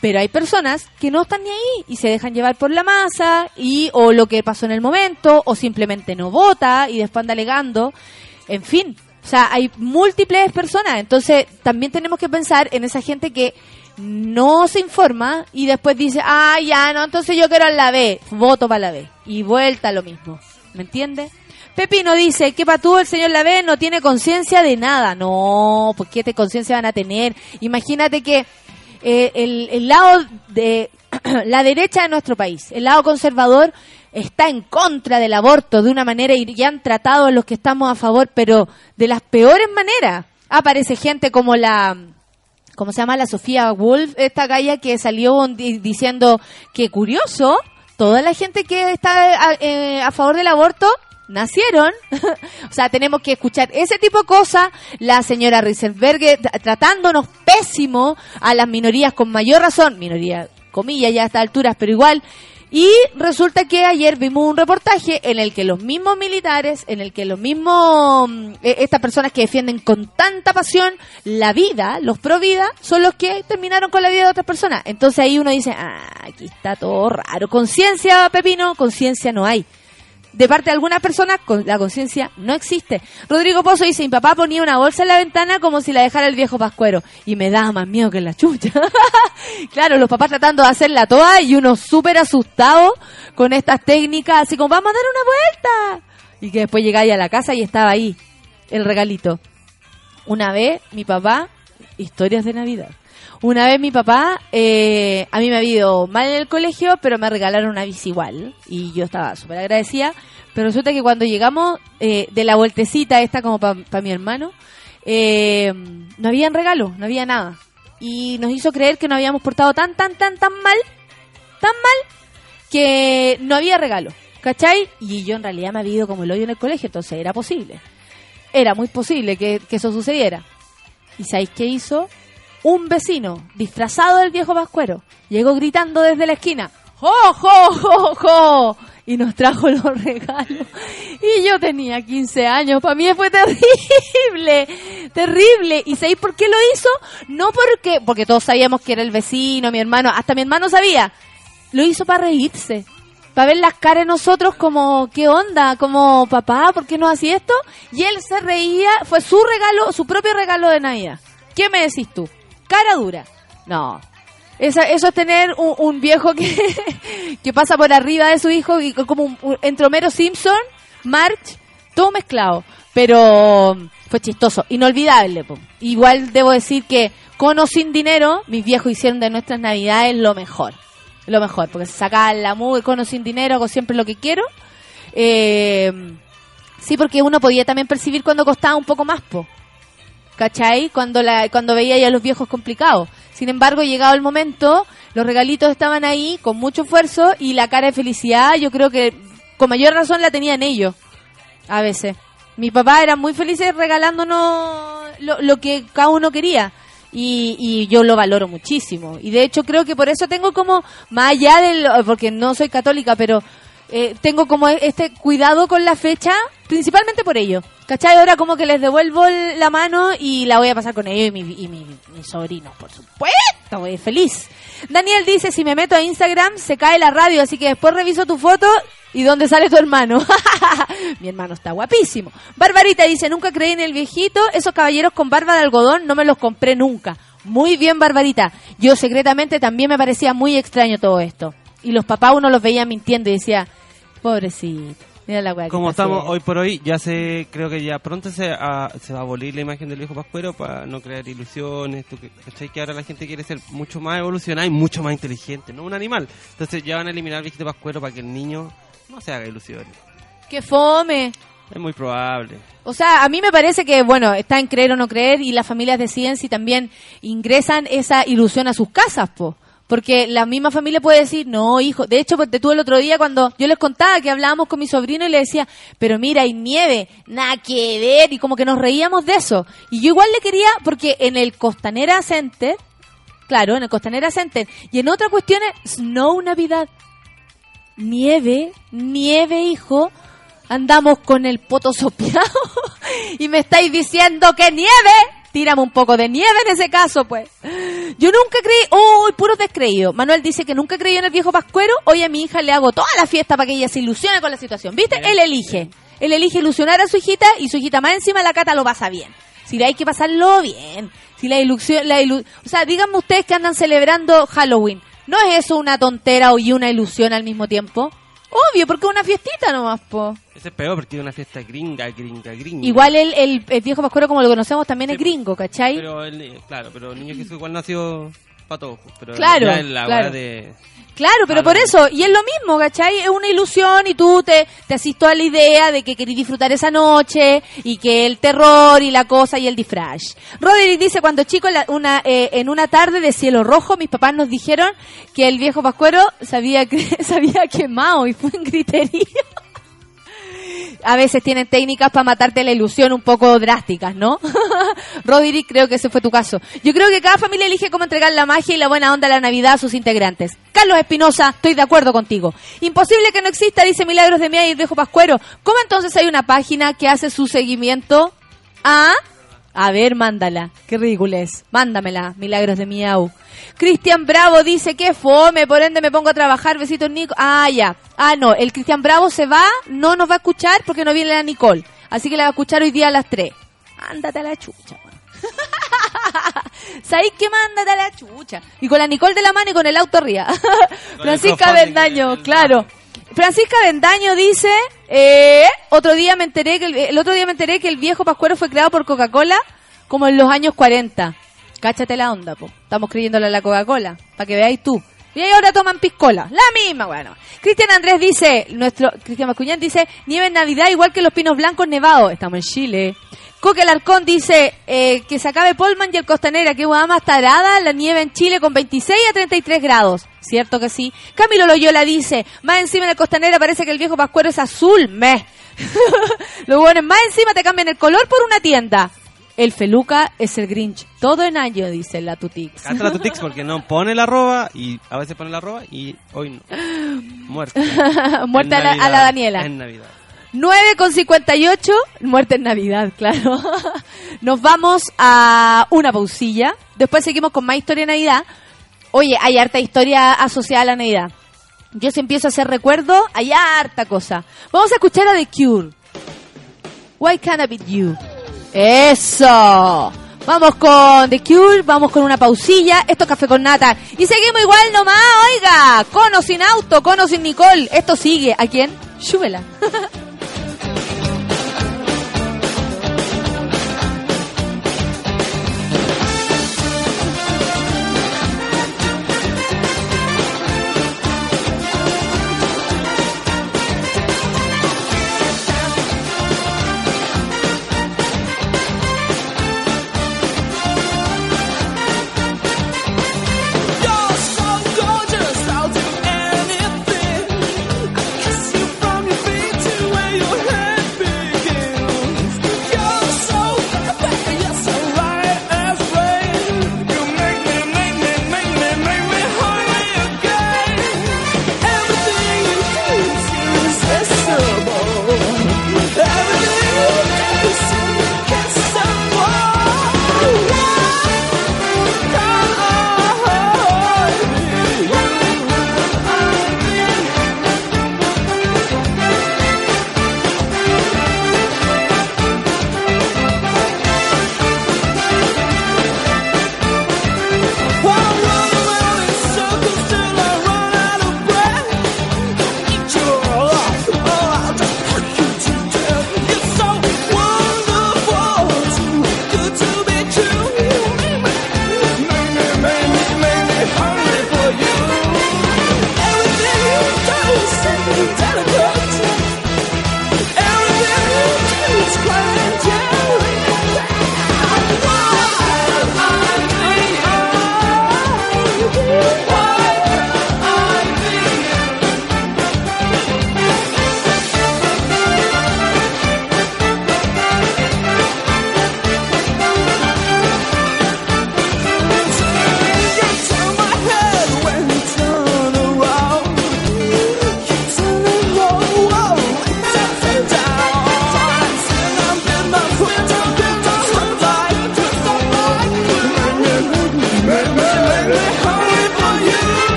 Pero hay personas que no están ni ahí y se dejan llevar por la masa y o lo que pasó en el momento o simplemente no vota y después anda alegando. En fin, o sea, hay múltiples personas. Entonces también tenemos que pensar en esa gente que no se informa y después dice, ah, ya, no, entonces yo quiero a la B, voto para la B. Y vuelta lo mismo. ¿Me entiendes? Pepino dice que para tú el señor Lavé no tiene conciencia de nada. No, pues qué te conciencia van a tener. Imagínate que eh, el, el lado de la derecha de nuestro país, el lado conservador, está en contra del aborto de una manera y han tratado a los que estamos a favor, pero de las peores maneras. Aparece gente como la, ¿cómo se llama? La Sofía Wolf, esta galla que salió di- diciendo que curioso, toda la gente que está a, eh, a favor del aborto nacieron, o sea, tenemos que escuchar ese tipo de cosas, la señora Riesenberger tra- tratándonos pésimo a las minorías con mayor razón, minoría, comillas ya a estas alturas, pero igual, y resulta que ayer vimos un reportaje en el que los mismos militares, en el que los mismos, mm, eh, estas personas que defienden con tanta pasión la vida, los pro vida, son los que terminaron con la vida de otras personas. Entonces ahí uno dice, ah, aquí está todo raro. Conciencia, Pepino, conciencia no hay. De parte de algunas personas, con- la conciencia no existe. Rodrigo Pozo dice, mi papá ponía una bolsa en la ventana como si la dejara el viejo pascuero. Y me daba más miedo que la chucha. claro, los papás tratando de hacerla toda y uno súper asustado con estas técnicas, así como, vamos a dar una vuelta. Y que después llegáis a la casa y estaba ahí, el regalito. Una vez, mi papá, historias de Navidad. Una vez mi papá, eh, a mí me había ido mal en el colegio, pero me regalaron una bici igual. Y yo estaba súper agradecida. Pero resulta que cuando llegamos eh, de la vueltecita esta como para mi hermano, eh, no había regalo, no había nada. Y nos hizo creer que nos habíamos portado tan, tan, tan, tan mal, tan mal, que no había regalo. ¿Cachai? Y yo en realidad me había ido como el hoyo en el colegio, entonces era posible. Era muy posible que, que eso sucediera. ¿Y sabéis qué hizo? Un vecino, disfrazado del viejo pascuero, llegó gritando desde la esquina, ¡Jo, jo, jo, jo! Y nos trajo los regalos. Y yo tenía 15 años, para mí fue terrible, terrible. ¿Y sabéis por qué lo hizo? No porque, porque todos sabíamos que era el vecino, mi hermano, hasta mi hermano sabía. Lo hizo para reírse, para ver las caras de nosotros como, ¿qué onda? Como, papá, ¿por qué no hacía esto? Y él se reía, fue su regalo, su propio regalo de Navidad. ¿Qué me decís tú? Cara dura. No. Esa- eso es tener un, un viejo que, que pasa por arriba de su hijo y como un, un- Simpson, March, todo mezclado. Pero fue chistoso, inolvidable. po. Igual debo decir que con o sin dinero, mis viejos hicieron de nuestras navidades lo mejor. Lo mejor, porque se sacaban la mugre con o sin dinero, hago siempre lo que quiero. Eh, sí, porque uno podía también percibir cuando costaba un poco más, po. ¿Cachai? Cuando, la, cuando veía ya los viejos complicados. Sin embargo, llegado el momento, los regalitos estaban ahí con mucho esfuerzo y la cara de felicidad, yo creo que con mayor razón la tenían ellos, a veces. Mi papá era muy feliz regalándonos lo, lo que cada uno quería. Y, y yo lo valoro muchísimo. Y de hecho creo que por eso tengo como, más allá del, porque no soy católica, pero eh, tengo como este cuidado con la fecha, principalmente por ello. ¿Cachai? Ahora como que les devuelvo el- la mano y la voy a pasar con ellos y mi, y mi, mi sobrino, por supuesto, voy feliz. Daniel dice, si me meto a Instagram se cae la radio, así que después reviso tu foto y dónde sale tu hermano. mi hermano está guapísimo. Barbarita dice, nunca creí en el viejito, esos caballeros con barba de algodón no me los compré nunca. Muy bien, Barbarita. Yo secretamente también me parecía muy extraño todo esto. Y los papás uno los veía mintiendo y decía, pobrecito, mira la Como estamos haciendo". hoy por hoy, ya se creo que ya pronto se, ah, se va a abolir la imagen del viejo pascuero para no crear ilusiones. Tú, que, ¿cachai? que ahora la gente quiere ser mucho más evolucionada y mucho más inteligente, no un animal. Entonces ya van a eliminar el viejito pascuero para que el niño no se haga ilusiones. ¡Qué fome! Es muy probable. O sea, a mí me parece que, bueno, está en creer o no creer y las familias deciden si también ingresan esa ilusión a sus casas, po. Porque la misma familia puede decir, no, hijo. De hecho, te tuve el otro día cuando yo les contaba que hablábamos con mi sobrino y le decía, pero mira, hay nieve, nada que ver, y como que nos reíamos de eso. Y yo igual le quería, porque en el Costanera Center, claro, en el Costanera Center, y en otras cuestiones, Snow Navidad. Nieve, nieve, hijo. Andamos con el poto sopeado y me estáis diciendo que nieve. Tírame un poco de nieve en ese caso, pues. Yo nunca creí, oh, puro descreído. Manuel dice que nunca creyó en el viejo pascuero. Hoy a mi hija le hago toda la fiesta para que ella se ilusione con la situación. ¿Viste? Él elige. Él elige ilusionar a su hijita y su hijita más encima la cata lo pasa bien. Si le hay que pasarlo bien. Si la ilusión, la ilu- o sea, díganme ustedes que andan celebrando Halloween. ¿No es eso una tontera y una ilusión al mismo tiempo? Obvio, porque es una fiestita nomás, po. Ese es peor porque es una fiesta gringa, gringa, gringa. Igual el, el, el viejo pascuero como lo conocemos también es Sí, gringo, ¿cachai? Pero el, claro, pero el niño Jesús igual nació pato. Pero Claro, ya en la claro. de... Claro, pero por eso, y es lo mismo, ¿cachai? Es una ilusión y tú te, te asisto a la idea de que querés disfrutar esa noche y que el terror y la cosa y el disfraz. Roderick dice, cuando chico la- una, eh, en una tarde de cielo rojo, mis papás nos dijeron que el viejo pascuero se había, se había quemado y fue en griterío. A veces tienen técnicas para matarte la ilusión un poco drásticas, ¿no? Roderick, creo que ese fue tu caso. Yo creo que cada familia elige cómo entregar la magia y la buena onda a la Navidad a sus integrantes. Carlos Espinosa, estoy de acuerdo contigo. Imposible que no exista, dice Milagros de Mía y Viejo Pascuero. ¿Cómo entonces hay una página que hace su seguimiento? ¿Ah? A ver, mándala. Qué ridículo es. Mándamela, Milagros de Miau. Cristian Bravo dice que fome, por ende me pongo a trabajar. Besitos, Nico. Ah, ya. Ah, no. El Cristian Bravo se va, no nos va a escuchar porque no viene la Nicole. Así que la va a escuchar hoy día a las 3. Ándate a la chucha. ¿Sabéis qué? Mándate a la chucha. Y con la Nicole de la mano y con el auto arriba. Francisca el- claro. Francisca Bendaño dice, eh, otro día me enteré que el, otro día me enteré que el viejo Pascuero fue creado por Coca-Cola como en los años 40. Cáchate la onda, po. Estamos creyéndole a la Coca-Cola, para que veáis tú. Y ahora toman piscola, la misma, bueno. Cristian Andrés dice, nuestro, Cristian Mascuñán dice, nieve en Navidad igual que los pinos blancos nevados. Estamos en Chile. Coque Alarcón dice eh, que se acabe Polman y el Costanera, que hueá más tarada, la nieve en Chile con 26 a 33 grados. Cierto que sí. Camilo Loyola dice, más encima en el Costanera parece que el viejo pascuero es azul, meh. Los buenos más encima te cambian el color por una tienda. El Feluca es el Grinch. Todo en año, dice la Tutix. Canta la Tutix porque no pone la arroba y a veces pone la arroba y hoy no. Muerte. Muerte a la, a la Daniela. En Navidad. 9 con 58, muerte en Navidad, claro. Nos vamos a una pausilla. Después seguimos con más historia de Navidad. Oye, hay harta historia asociada a la Navidad. Yo si empiezo a hacer recuerdo, hay harta cosa. Vamos a escuchar a The Cure. Why can't I be you? Eso. Vamos con The Cure, vamos con una pausilla. Esto es Café con Nata. Y seguimos igual nomás, oiga. Con o sin auto, con o sin Nicole. Esto sigue. ¿A quién? Súbela.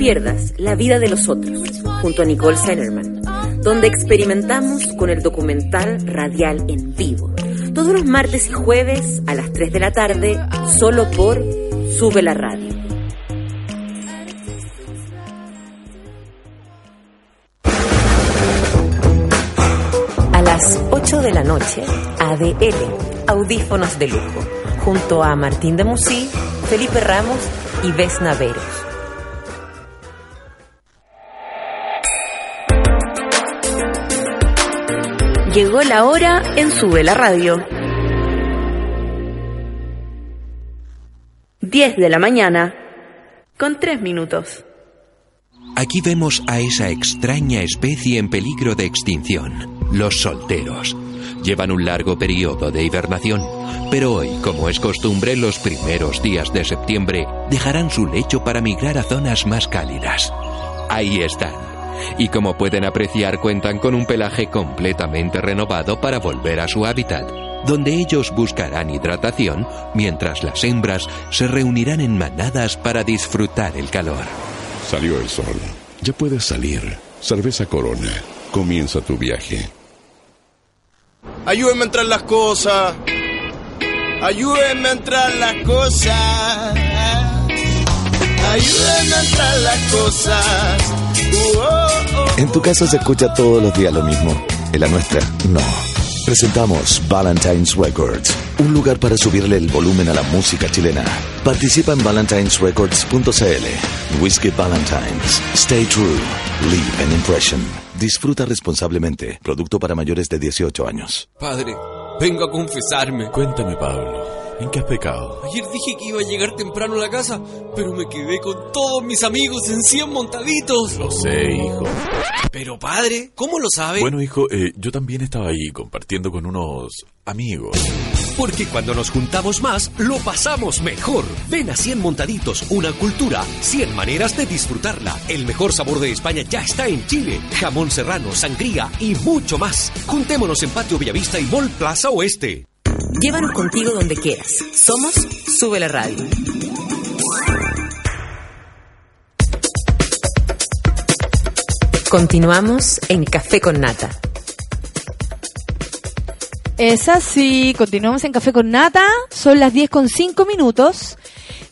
Pierdas La vida de los otros, junto a Nicole Sellerman, donde experimentamos con el documental radial en vivo. Todos los martes y jueves a las 3 de la tarde, solo por Sube la Radio. A las 8 de la noche, ADL, Audífonos de Lujo, junto a Martín de Musí, Felipe Ramos y Vesna Veros. Llegó la hora en Sube la Radio. 10 de la mañana, con 3 minutos. Aquí vemos a esa extraña especie en peligro de extinción, los solteros. Llevan un largo periodo de hibernación, pero hoy, como es costumbre, los primeros días de septiembre dejarán su lecho para migrar a zonas más cálidas. Ahí están. Y como pueden apreciar, cuentan con un pelaje completamente renovado para volver a su hábitat, donde ellos buscarán hidratación mientras las hembras se reunirán en manadas para disfrutar el calor. Salió el sol. Ya puedes salir. Cerveza Corona. Comienza tu viaje. Ayúdenme a entrar las cosas. Ayúdenme a entrar las cosas. Ayúdenme a entrar las cosas. En tu casa se escucha todos los días lo mismo. En la nuestra, no. Presentamos Valentine's Records, un lugar para subirle el volumen a la música chilena. Participa en valentinesrecords.cl. Whiskey Valentines. Stay true. Leave an impression. Disfruta responsablemente. Producto para mayores de 18 años. Padre, vengo a confesarme. Cuéntame, Pablo. ¿En qué has pecado? Ayer dije que iba a llegar temprano a la casa, pero me quedé con todos mis amigos en 100 montaditos. Lo sé, hijo. Pero padre, ¿cómo lo sabe? Bueno, hijo, eh, yo también estaba ahí compartiendo con unos amigos. Porque cuando nos juntamos más, lo pasamos mejor. Ven a 100 montaditos, una cultura, 100 maneras de disfrutarla. El mejor sabor de España ya está en Chile. Jamón serrano, sangría y mucho más. Juntémonos en Patio Bellavista y Mall Plaza Oeste. Llévanos contigo donde quieras. Somos Sube la Radio. Continuamos en Café con Nata. Es así, continuamos en Café con Nata, son las 10 con 5 minutos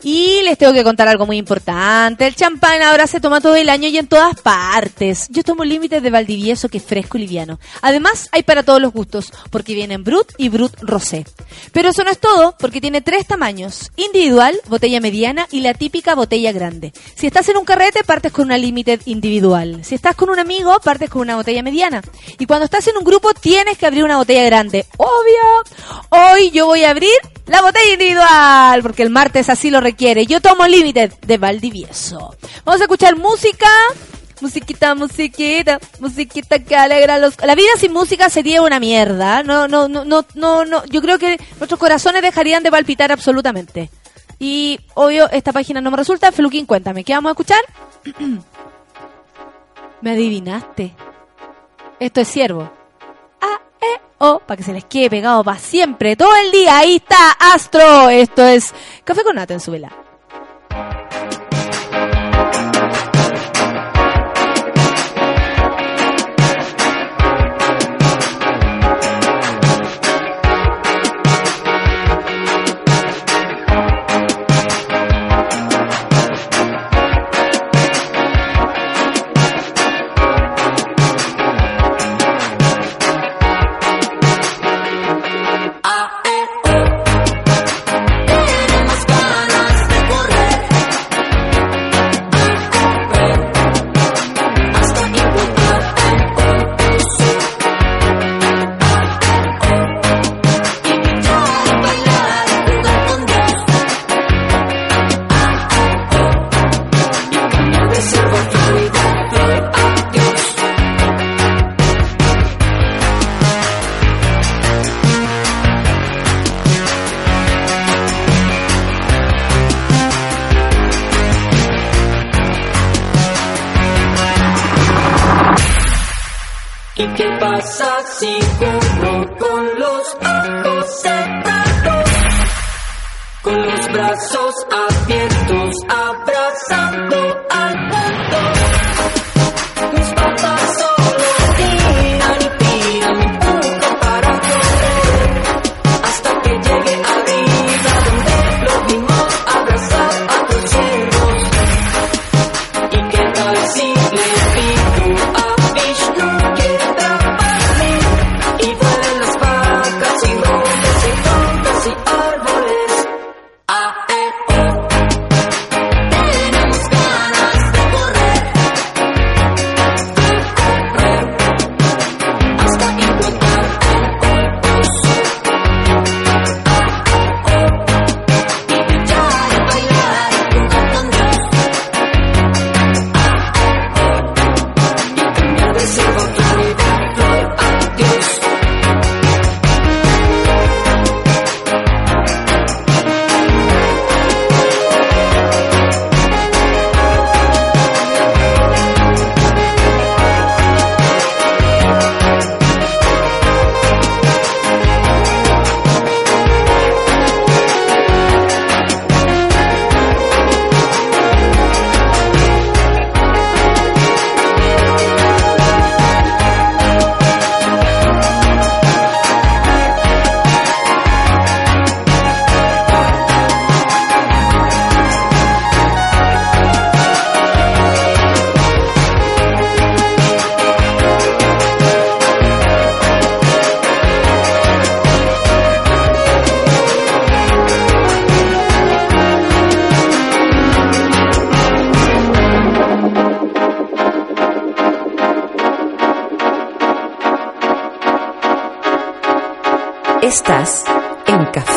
y les tengo que contar algo muy importante. El champán ahora se toma todo el año y en todas partes. Yo tomo límites de Valdivieso que es fresco y liviano. Además, hay para todos los gustos, porque vienen Brut y Brut Rosé. Pero eso no es todo, porque tiene tres tamaños. Individual, botella mediana y la típica botella grande. Si estás en un carrete, partes con una limited individual. Si estás con un amigo, partes con una botella mediana. Y cuando estás en un grupo, tienes que abrir una botella grande. Obvio. Hoy yo voy a abrir la botella individual, porque el martes así lo requiere. Yo tomo Limited de Valdivieso. Vamos a escuchar música. Musiquita, musiquita, musiquita que alegra los... La vida sin música sería una mierda. No, no, no, no, no, no. Yo creo que nuestros corazones dejarían de palpitar absolutamente. Y obvio, esta página no me resulta. Feluquín, cuéntame, ¿qué vamos a escuchar? me adivinaste. Esto es siervo. O, para que se les quede pegado para siempre, todo el día. Ahí está, Astro. Esto es Café con Nata en su vela.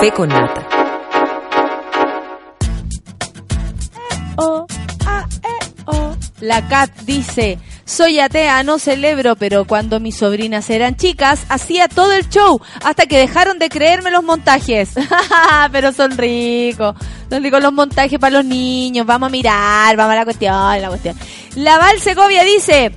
Café oh. La Cat dice, soy atea, no celebro, pero cuando mis sobrinas eran chicas, hacía todo el show, hasta que dejaron de creerme los montajes. pero son ricos, son ricos los montajes para los niños, vamos a mirar, vamos a la cuestión, la cuestión. La Val Segovia dice,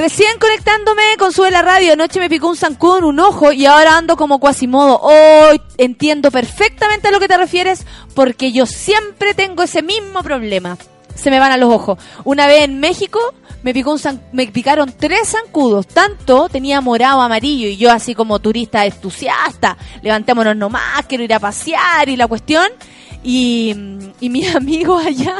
Recién conectándome con Sube la Radio, anoche me picó un zancudo en un ojo y ahora ando como Quasimodo. Hoy entiendo perfectamente a lo que te refieres porque yo siempre tengo ese mismo problema. Se me van a los ojos. Una vez en México me picó un zan- me picaron tres zancudos, tanto tenía morado, amarillo y yo así como turista entusiasta, levantémonos nomás, quiero ir a pasear y la cuestión. Y, y mis amigos allá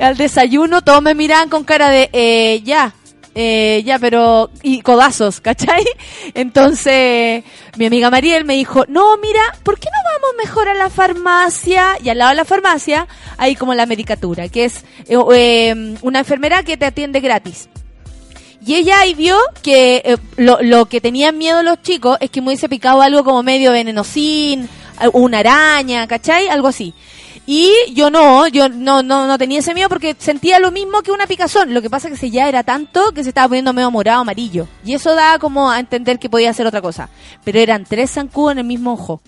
al desayuno todos me miraban con cara de eh, ya, eh, ya, pero. Y codazos, ¿cachai? Entonces, mi amiga Mariel me dijo: No, mira, ¿por qué no vamos mejor a la farmacia? Y al lado de la farmacia hay como la medicatura, que es eh, eh, una enfermera que te atiende gratis. Y ella ahí vio que eh, lo, lo que tenían miedo los chicos es que me hubiese picado algo como medio venenosín, eh, una araña, ¿cachai? Algo así. Y yo no, yo no, no, no tenía ese miedo porque sentía lo mismo que una picazón. Lo que pasa es que se ya era tanto que se estaba poniendo medio morado, amarillo. Y eso da como a entender que podía ser otra cosa. Pero eran tres zancudos en el mismo ojo.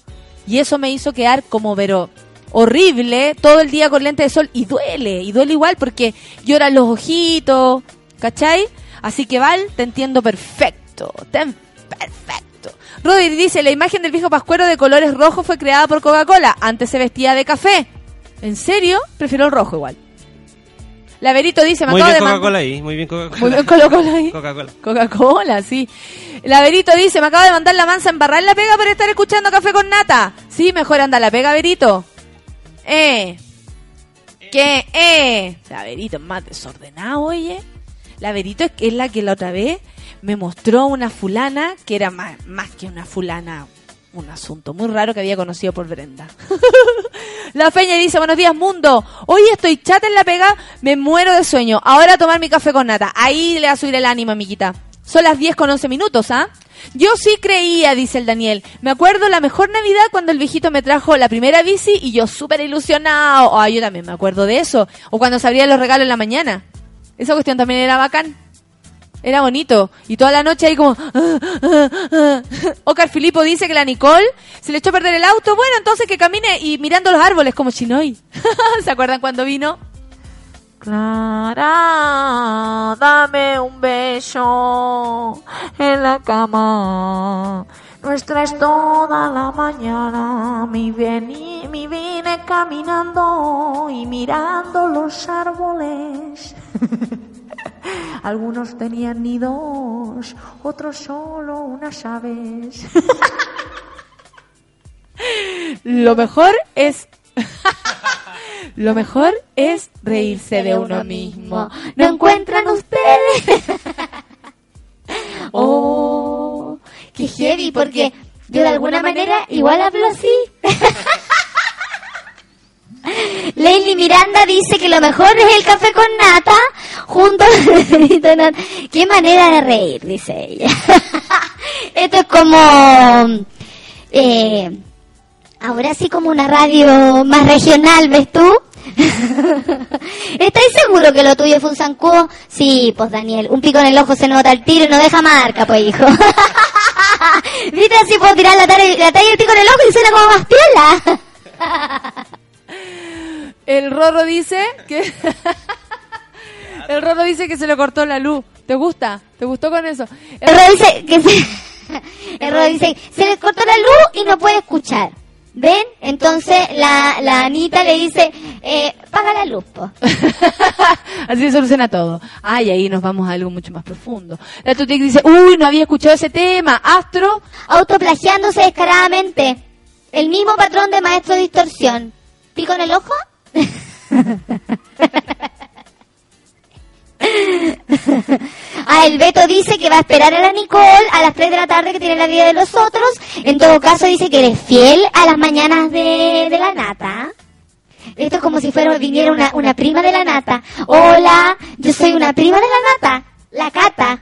Y eso me hizo quedar como, pero horrible, todo el día con lente de sol. Y duele, y duele igual porque lloran los ojitos, ¿cachai? Así que Val, te entiendo perfecto. Perfecto. Rodri dice, la imagen del viejo pascuero de colores rojos fue creada por Coca-Cola. Antes se vestía de café. ¿En serio? Prefiero el rojo igual. La Verito dice, me Muy acabo bien de mandar- Coca-Cola ahí, muy bien Coca-Cola. Muy bien Coca-Cola ahí. Coca-Cola. Coca-Cola, sí. La Verito dice, me acabo de mandar la mansa embarrar la pega por estar escuchando café con nata. Sí, mejor anda la pega, Verito. Eh. ¿Qué? Eh. La Verito es más desordenada, oye. La Verito es, es la que la otra vez me mostró una fulana que era más, más que una fulana, un asunto muy raro que había conocido por Brenda. La Feña dice, buenos días mundo. Hoy estoy chata en la pega, me muero de sueño. Ahora tomar mi café con nata. Ahí le va a subir el ánimo, amiguita. Son las 10 con 11 minutos, ¿ah? Yo sí creía, dice el Daniel. Me acuerdo la mejor Navidad cuando el viejito me trajo la primera bici y yo súper ilusionado. Ah, yo también me acuerdo de eso. O cuando se abrían los regalos en la mañana. Esa cuestión también era bacán. Era bonito. Y toda la noche ahí como... ah, ah, ah. Oscar Filipo dice que la Nicole se le echó a perder el auto. Bueno, entonces que camine y mirando los árboles como Chinoy. ¿Se acuerdan cuando vino? Clara, dame un beso en la cama. Nuestra es toda la mañana. Mi vine, mi vine caminando y mirando los árboles. Algunos tenían nidos, otros solo unas aves. Lo mejor es. Lo mejor es reírse de uno mismo. ¿No encuentran ustedes? oh, qué heavy, porque yo de alguna manera igual hablo así. Leili Miranda dice que lo mejor es el café con nata junto a nata. Qué manera de reír, dice ella. Esto es como... Eh, ahora sí como una radio más regional, ¿ves tú? ¿Estáis seguro que lo tuyo fue un zancudo? Sí, pues Daniel, un pico en el ojo se nota el tiro y no deja marca, pues hijo. ¿Viste así puedo tirar la talla, la talla y el pico en el ojo y suena como más piola? El Rorro dice que. el Rorro dice que se le cortó la luz. ¿Te gusta? ¿Te gustó con eso? El Rorro dice que se. El Rorro dice, se le cortó la luz y no puede escuchar. ¿Ven? Entonces la, la Anita le dice, eh, paga la luz, po. Así se soluciona todo. Ay, ahí nos vamos a algo mucho más profundo. La Tutic dice, uy, no había escuchado ese tema. Astro. Autoplagiándose descaradamente. El mismo patrón de maestro de distorsión. ¿Pico en el ojo? Ah, el Beto dice que va a esperar a la Nicole a las 3 de la tarde que tiene la vida de los otros. En todo caso dice que eres fiel a las mañanas de, la nata. Esto es como si fuera viniera una prima de la nata. Hola, yo soy una prima de la nata. La cata.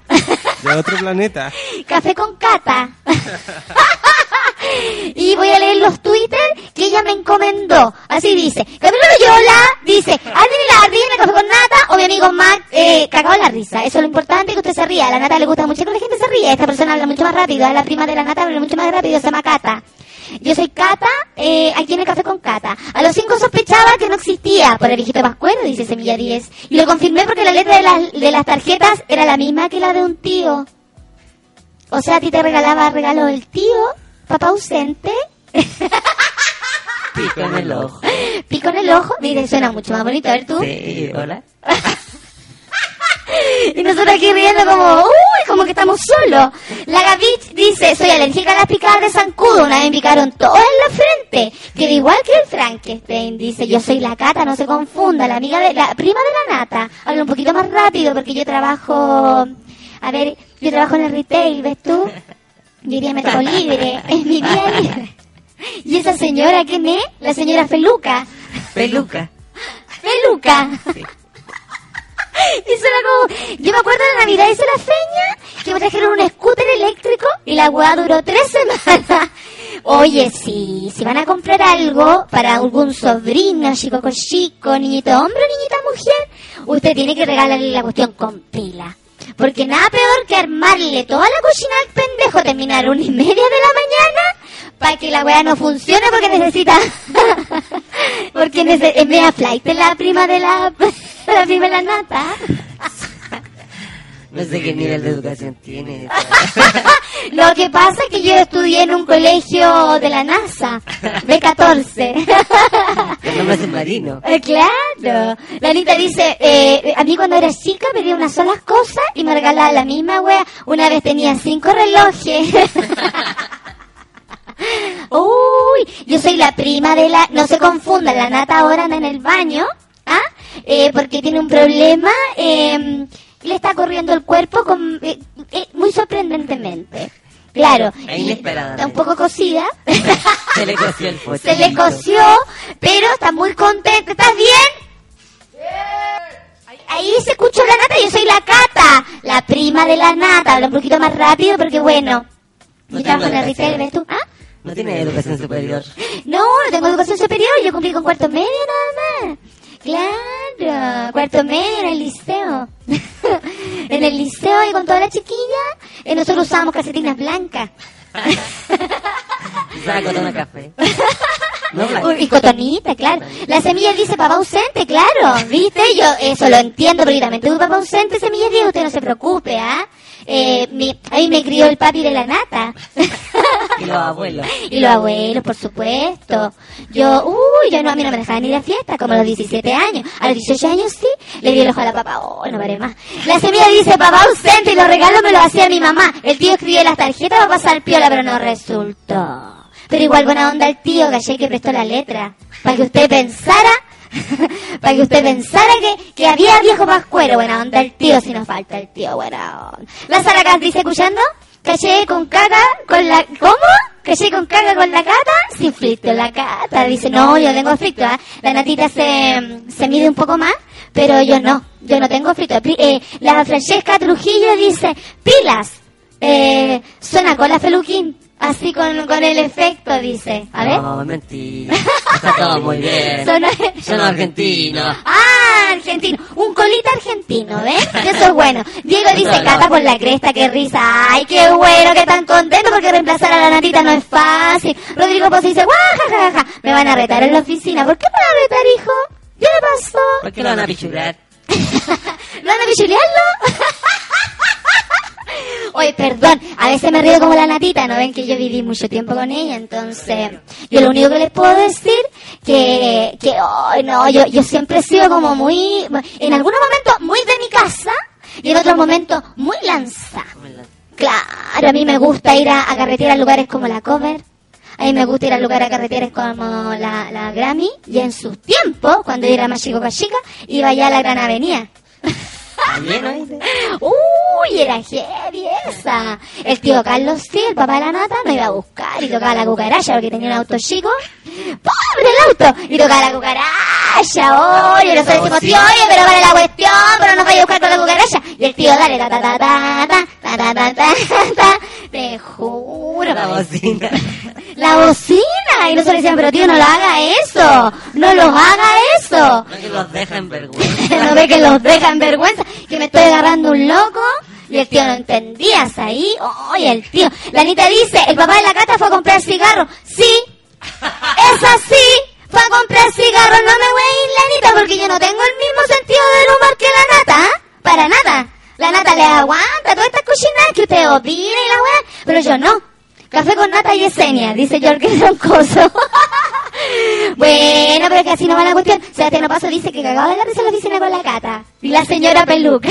De otro planeta. Café con cata. y voy a leer los Twitter que ella me encomendó. Así dice. Camilo Loyola dice, Adri dime café con nata o mi amigo Mac, eh, cagado la risa. Eso es lo importante que usted se ría. A la nata le gusta mucho que la gente se ríe. Esta persona habla mucho más rápido. A la prima de la nata habla mucho más rápido. Se llama Cata. Yo soy Cata, eh, aquí en el café con Cata. A los cinco sospechaba que no existía por el viejito Pascuero, dice Semilla 10. Y lo confirmé porque la letra de las, de las tarjetas era la misma que la de un tío. O sea, a ti te regalaba regalo el tío, papá ausente. Pico en el ojo. Pico en el ojo, mire, suena mucho más bonito. A ver tú. Sí, hola. Y nosotros aquí riendo como, uy, como que estamos solos. La Gavich dice, soy alérgica a las picadas de zancudo. Una vez me picaron todo en la frente. Queda igual que el Frankenstein. Dice, yo soy la Cata, no se confunda. La amiga de, la prima de la Nata. Habla un poquito más rápido porque yo trabajo, a ver, yo trabajo en el retail, ¿ves tú? Yo iría a Mercado Libre. Es mi día libre. ¿Y esa señora quién es? La señora Feluca. Peluca. Feluca. Y suena como... Yo me acuerdo de Navidad hice la feña que me trajeron un scooter eléctrico y la weá duró tres semanas. Oye, sí, si van a comprar algo para algún sobrino, chico con chico, niñito hombre o niñita mujer, usted tiene que regalarle la cuestión con pila. Porque nada peor que armarle toda la cocina al pendejo, terminar una y media de la mañana para que la weá no funcione porque necesita... porque nece- es media flight la prima de la... la prima de la nata. No sé qué nivel de educación tiene. Lo que pasa es que yo estudié en un colegio de la NASA, B14. El nombre es marino. Eh, claro. La Anita dice, eh, a mí cuando era chica pedía unas solas cosas y me regalaba la misma wea. Una vez tenía cinco relojes. Uy, yo soy la prima de la... No se confundan, la nata ahora anda en el baño, ¿ah? Eh, porque tiene un problema, eh, le está corriendo el cuerpo con, eh, eh, muy sorprendentemente. Claro, E está un poco cocida. Se le coció el pocho. Se le coció, pero está muy contenta. ¿Estás bien? Ahí se escuchó la nata, yo soy la cata, la prima de la nata. Habla un poquito más rápido porque bueno. Yo trabajo en el retail, ¿ves tú? ¿Ah? No tiene educación superior. No, no tengo educación superior, yo cumplí con cuarto medio nada más. Claro, cuarto medio en el liceo. en el liceo y con toda la chiquilla, eh, nosotros usábamos calcetinas blancas. Café. Uy, y cotonita, claro. La semilla dice papá ausente, claro. ¿Viste? Yo eso lo entiendo perfectamente. Un papá ausente, semilla dice, usted no se preocupe, ¿ah? Eh, mi, ahí me crió el papi de la nata. Y los abuelos. Y los abuelos, por supuesto. Yo, uy, yo no, a mí no me dejaban ir a fiesta, como a los 17 años. A los 18 años sí, le di el ojo a la papá, oh, no paré más. La semilla dice, papá ausente, y los regalos me los hacía mi mamá. El tío escribía las tarjetas para pasar piola, pero no resultó. Pero igual buena onda el tío, caché que prestó la letra. Para que usted pensara, para que usted pensara que, que había viejo pascuero. Buena onda el tío, si nos falta el tío, buena onda. La Saracas dice, escuchando, caché con caca, con la, ¿cómo? Caché con caca con la cata, sin frito la cata. Dice, no, yo tengo frito, ¿ah? La natita se, se mide un poco más, pero yo no, yo no tengo frito. Eh, la Francesca Trujillo dice, pilas, eh, suena con la Feluquín. Así con, con el efecto, dice. A ver. No, mentira. Está todo muy bien. Son- Son argentinos. Ah, argentino. Un colita argentino, ¿ves? Eso es bueno. Diego dice, cata por la cresta, qué risa. Ay, qué bueno, que tan contento porque reemplazar a la natita no es fácil. Rodrigo Pozo dice, guajajaja, me van a retar en la oficina. ¿Por qué me van a retar, hijo? ¿Qué le pasó? ¿Por qué lo van a pichular? ¿No van a pichulearlo? Oye, perdón, a veces me río como la natita, ¿no ven que yo viví mucho tiempo con ella? Entonces, yo lo único que les puedo decir que, que, ay, no, yo, yo siempre he sido como muy, en algunos momentos muy de mi casa y en otros momentos muy lanza. Claro, a mí me gusta ir a, a carretear a lugares como la Cover. A mí me gusta ir a lugares a carreteras como la, la Grammy. Y en sus tiempos, cuando yo era más chico chica, iba allá a la Gran Avenida. Uy, era heavy esa. El tío Carlos, sí, el papá de la nata, me iba a buscar y tocaba la cucaracha porque tenía un auto chico. ¡Pobre el auto! Y tocaba la cucaracha. Oye, nosotros decimos, tío, oye, pero vale la cuestión, pero no vaya a buscar con la cucaracha. Y el tío, dale, ta, ta, ta, ta, ta, ta, ta, ta, ta, ta. Te juro. La bocina. La bocina. Y nosotros decíamos, pero tío, no lo haga eso. No lo haga eso. No que los dejen vergüenza. no ve que los deja en vergüenza, que me estoy agarrando un loco. Y el tío no entendías ahí. Oye, el tío. La Anita dice, el papá de la cata fue a comprar cigarros. Sí, es así. Fue a comprar cigarros. No me voy a ir, la Anita, porque yo no tengo el mismo sentido del humor que la nata. ¿ah? Para nada. La nata le aguanta todas estas cochinadas que usted opina y la weá. Pero yo no. Café con nata y Yesenia, dice Jorge Troncoso. bueno, pero que así no va la cuestión. Sebastián Paso dice que cagaba de la risa en la oficina con la cata. Y la señora peluca.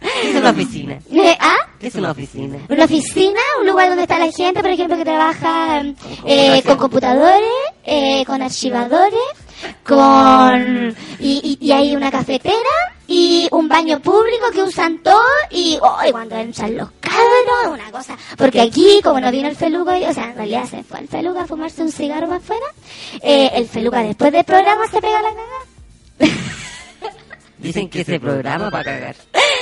¿Qué es una oficina? Eh, ¿Ah? ¿Qué es una oficina? Una oficina, un lugar donde está la gente, por ejemplo, que trabaja eh, con computadores, eh, con archivadores, con y, y, y hay una cafetera y un baño público que usan todos y hoy cuando entran los cabros, una cosa. Porque aquí, como no vino el feluca, o sea, en realidad se fue el feluca a fumarse un cigarro más afuera, eh, el feluca después del programa se pega la cagada. Dicen que se programa para cagar.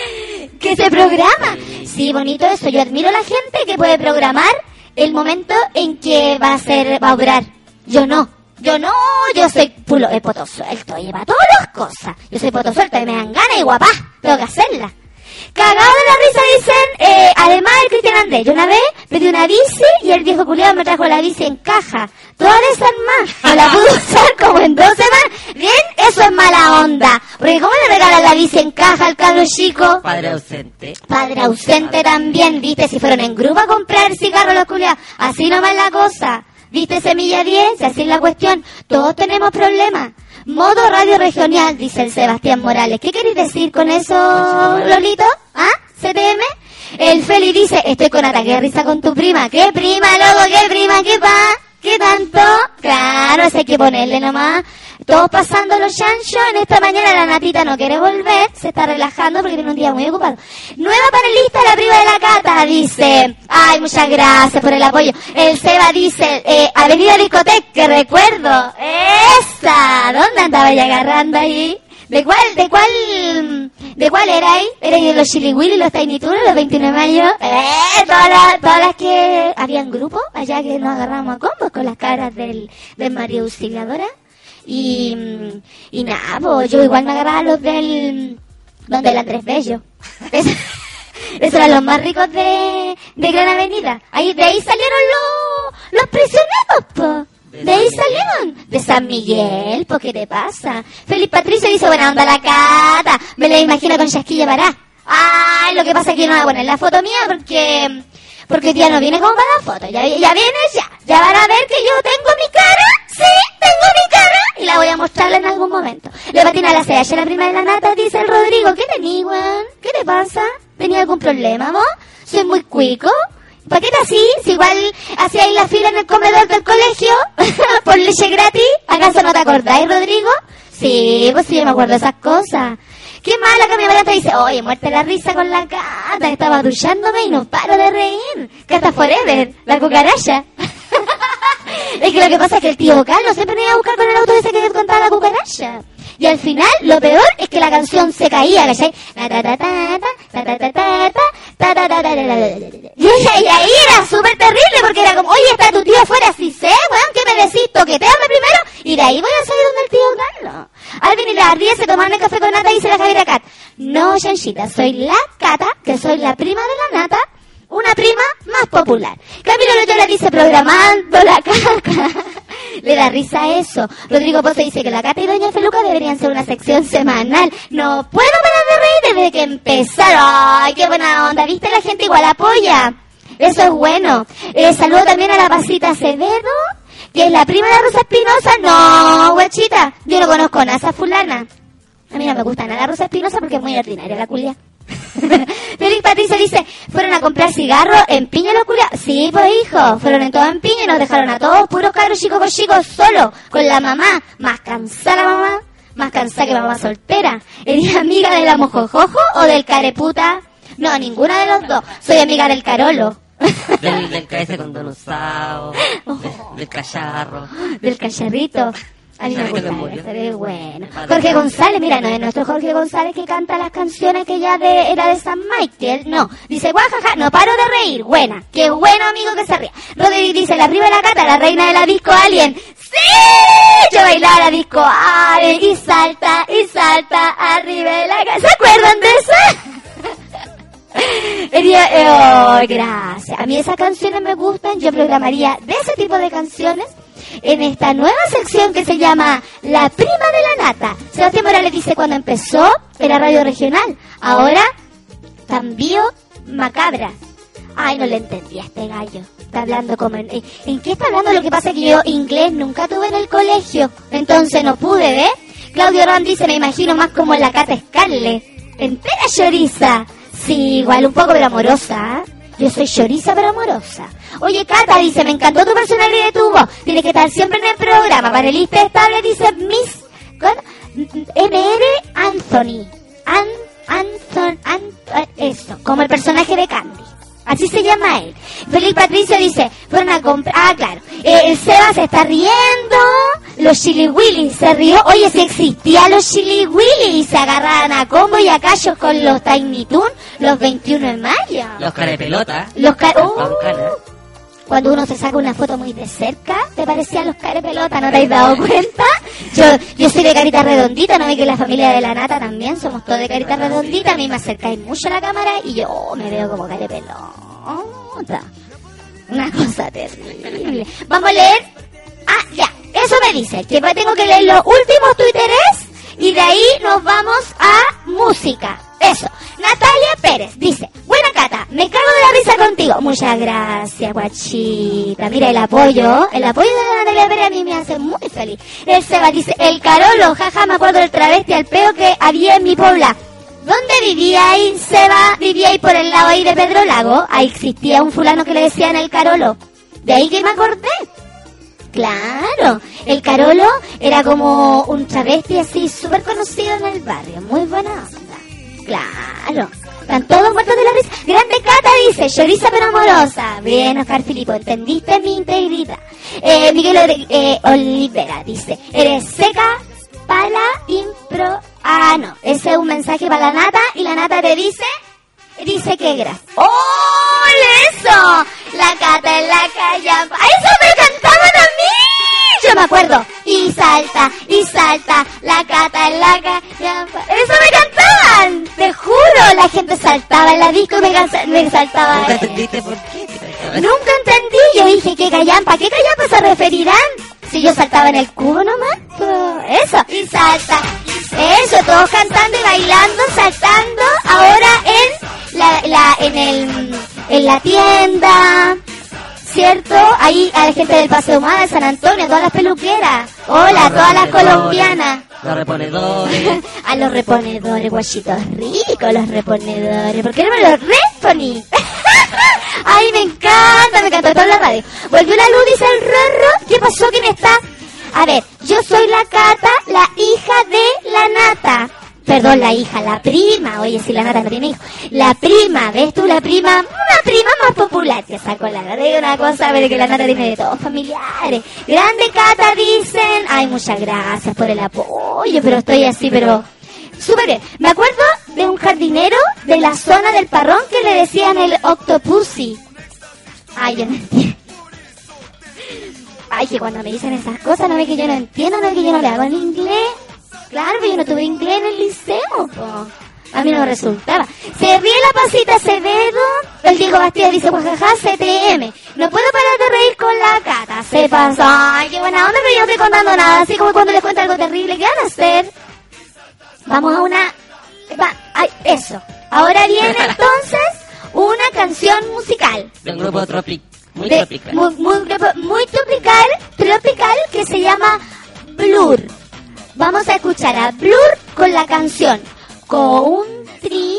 que se programa. Sí, bonito eso. Yo admiro a la gente que puede programar el momento en que va a ser, va a obrar. Yo no. Yo no, yo soy pulo, eh, poto suelto, lleva todas las cosas. Yo soy poto suelto y me dan ganas y guapá, tengo que hacerla. Cagado de la risa dicen, eh, además el Cristian Andrés, yo una vez pedí una bici y el viejo culiado me trajo la bici en caja. Toda desarmada, no la pude usar como en dos semanas. Bien, eso es mala onda. Porque ¿cómo le regalan la bici en caja al cabro chico? Padre ausente. Padre ausente también, viste, si fueron en grupo a comprar cigarros los culiados. Así nomás la cosa. Viste, semilla 10, así es la cuestión. Todos tenemos problemas. Modo radio regional, dice el Sebastián Morales. ¿Qué queréis decir con eso, Lolito? ¿Ah? ¿CTM? El Feli dice, estoy con ataque risa con tu prima. ¿Qué prima, loco? ¿Qué prima? ¿Qué pa? ¿Qué tanto? Claro, eso hay que ponerle nomás. Todos pasando los chanchos. En esta mañana la natita no quiere volver. Se está relajando porque tiene un día muy ocupado. Nueva panelista, la prima de la cata, dice. Ay, muchas gracias por el apoyo. El Seba dice, eh, Avenida Discoteca, que recuerdo. Esa. ¿Dónde andaba ya agarrando ahí? ¿De cuál, de cuál, de cuál era ahí? ¿Era de los Chili Willy, los Tiny Toons, los 29 de mayo? Eh, todas las, todas las que habían grupos allá que nos agarramos a combos con las caras del, del Mario Auxiliadora. Y, y nada, pues yo igual me agarraba los del, donde el Andrés Bello. Es- Esos eran los más ricos de, de Gran Avenida. Ahí, de ahí salieron los, los prisioneros, po. De ahí salieron de San Miguel, ¿por qué te pasa? Feliz Patricio dice, buena onda la cata, me la imagino con chasquilla para. Ay, lo que pasa es que no voy a poner la foto mía porque porque ya no viene como para la foto, ya, ya vienes ya, ya van a ver que yo tengo mi cara, sí, tengo mi cara, y la voy a mostrarla en algún momento. Le patina la CH, la prima de la nata, dice el Rodrigo, ¿qué tenés, weón? ¿Qué te pasa? ¿Tenía algún problema, vos? ¿Soy muy cuico? ¿Para qué te así? Si igual hacíais la fila en el comedor del colegio por leche gratis, ¿acaso no te acordáis, Rodrigo? Sí, pues sí, me acuerdo de esas cosas. Qué mala que mi barata dice, oye, muerte la risa con la gata, estaba duchándome y no paro de reír. Cata Forever, la cucaracha. es que lo que pasa es que el tío Carlos siempre me iba a buscar con el auto ese que contaba la cucaracha. Y al final, lo peor es que la canción se caía, ¿cachai? Y ahí era súper terrible porque era como, oye, está tu tío afuera, si sé, weón, ¿qué me decís? Toqueteame primero y de ahí voy a salir donde el tío Carlos. Al venir a las 10 se tomaron el café con nata y dice la Javiera Cat. No, Chanchita, soy la Cata, que soy la prima de la nata una prima más popular. Camilo Loyola dice programando la caca. Le da risa eso. Rodrigo Pozo dice que la Cata y Doña Feluca deberían ser una sección semanal. No puedo parar de reír desde que empezaron. Ay, qué buena onda. ¿Viste? La gente igual apoya. Eso es bueno. Eh, saludo también a la Pasita Acevedo, que es la prima de Rosa Espinosa. No, guachita. Yo no conozco a esa fulana. A mí no me gusta nada Rosa Espinosa porque es muy ordinaria la culia. Félix Patricia dice, ¿fueron a comprar cigarros en Piña la culia? Sí, pues hijo, fueron en todo en Piña y nos dejaron a todos puros cabros chicos con chicos solo, con la mamá, más cansada la mamá, más cansada que mamá soltera. ¿Eres amiga de la mojojojo o del careputa? No, ninguna de los dos, soy amiga del carolo. Del, del cabeza con Don Usado, del, del cacharro. del cacharrito. A mí me Cacharrito que gusta murió. ese, es bueno. Jorge González, mira, no es nuestro Jorge González que canta las canciones que ya de, era de San Michael, no. Dice, guajaja, no paro de reír, buena. Qué bueno amigo que se ría. Rodri dice, la prima de la cata, la reina de la disco alien. ¡Sí! Yo bailaba la disco alien y salta, y salta arriba de la casa. ¿Se acuerdan de esa? Oh, gracias. A mí esas canciones me gustan. Yo programaría de ese tipo de canciones en esta nueva sección que se llama La Prima de la Nata. Sebastián Morales dice cuando empezó era radio regional. Ahora, cambio macabra. Ay, no le entendí a este gallo. Está hablando como en... ¿En qué está hablando? Lo que pasa es que yo inglés nunca tuve en el colegio. Entonces no pude, ¿ves? Claudio Ron dice, me imagino más como la Cata Scarlett. Entera choriza. Sí, igual un poco, pero amorosa. ¿eh? Yo soy choriza, pero amorosa. Oye, Cata dice, me encantó tu personalidad y tu voz. Tienes que estar siempre en el programa. Panelista estable dice Miss... MR Anthony. An, Anthony... An- eso, como el personaje de Candy. Así se llama él. Felipe Patricio dice, fueron a comprar... Ah, claro. Eh, el Seba se está riendo. Los Chili Willy se rió. Oye, si existían los Chili Willy y se agarraban a combo y a callos con los Tiny Toon los 21 de mayo. Los carepelota. Los ca- ¡Uh! Cuando uno se saca una foto muy de cerca, te parecían los pelota, ¿no te has dado cuenta? Yo, yo soy de carita redondita, ¿no ve que la familia de la nata también somos todos de carita redondita? A mí me acercáis mucho a la cámara y yo me veo como carepelota. Una cosa terrible. Vamos a leer. Ah, ya, eso me dice, que tengo que leer los últimos twitteres y de ahí nos vamos a música. Eso. Natalia Pérez dice, buena Cata, me cago de la risa contigo. Muchas gracias, guachita. Mira el apoyo, el apoyo de Natalia Pérez a mí me hace muy feliz. El Seba dice, el Carolo, jaja, me acuerdo del travesti al peo que había en mi pobla. ¿Dónde vivía ahí, Seba? Vivía ahí por el lado ahí de Pedro Lago. Ahí existía un fulano que le decían el Carolo. De ahí que me acordé. Claro, el Carolo era como un travesti así súper conocido en el barrio, muy buena. Claro, están todos muertos de la risa. Grande Cata dice, choriza pero amorosa. Bien, Oscar Filipo, entendiste mi integridad. Eh, Miguel eh, Olivera dice, eres seca para impro... Ah, no, ese es un mensaje para la nata y la nata te dice... Dice que gra. ¡Oh, eso! La cata en la callampa. ¡Eso me cantaban me acuerdo. Y salta, y salta, la cata en la callampa. ¡Eso me cantaban! Te juro, la gente saltaba en la disco y me, cansa- me saltaba. ¿Nunca entendiste por qué? Nunca entendí. Yo dije, ¿qué callampa? ¿Qué callampa se referirán? Si Si yo saltaba en el cubo nomás, pues, eso. Y salta. Eso, todos cantando y bailando, saltando. Ahora en la, la, en el, en la tienda. ¿Cierto? Ahí a la gente del Paseo Humada, de San Antonio, a todas las peluqueras. Hola, a todas las colombianas. Los reponedores. A los reponedores, guachitos ricos, los reponedores. ¿Por qué no me los reponi? Ay, me encanta, me encanta toda la radio. Volvió la luz, dice el Rorro. ¿Qué pasó? ¿Quién está? A ver, yo soy la Cata, Perdón, la hija, la prima. Oye, si la Nata no tiene hijo. La prima, ¿ves tú? La prima, una prima más popular que sacó la digo una cosa, pero que la Nata tiene de todos familiares. Grande Cata, dicen. Ay, muchas gracias por el apoyo, pero estoy así, pero... Súper bien. Me acuerdo de un jardinero de la zona del parrón que le decían el octopussy. Ay, yo no entiendo. Ay, que cuando me dicen esas cosas, no ve que yo no entiendo, no ve que yo no le hago en inglés. Claro, pero yo no tuve inglés en el liceo, po. A mí no me resultaba. Se ríe la pasita Acevedo. El Diego Bastida dice, jajaja, CTM. No puedo parar de reír con la cata. Se pasó. Ay, qué buena onda, pero yo no estoy contando nada. Así como cuando les cuento algo terrible. ¿Qué van a hacer? Vamos a una... Va, ay, eso. Ahora viene entonces una canción musical. Del grupo Tropic. Muy de- tropical. Muy, muy, muy tropical, tropical que se llama Blur. Vamos a escuchar a Blur con la canción Country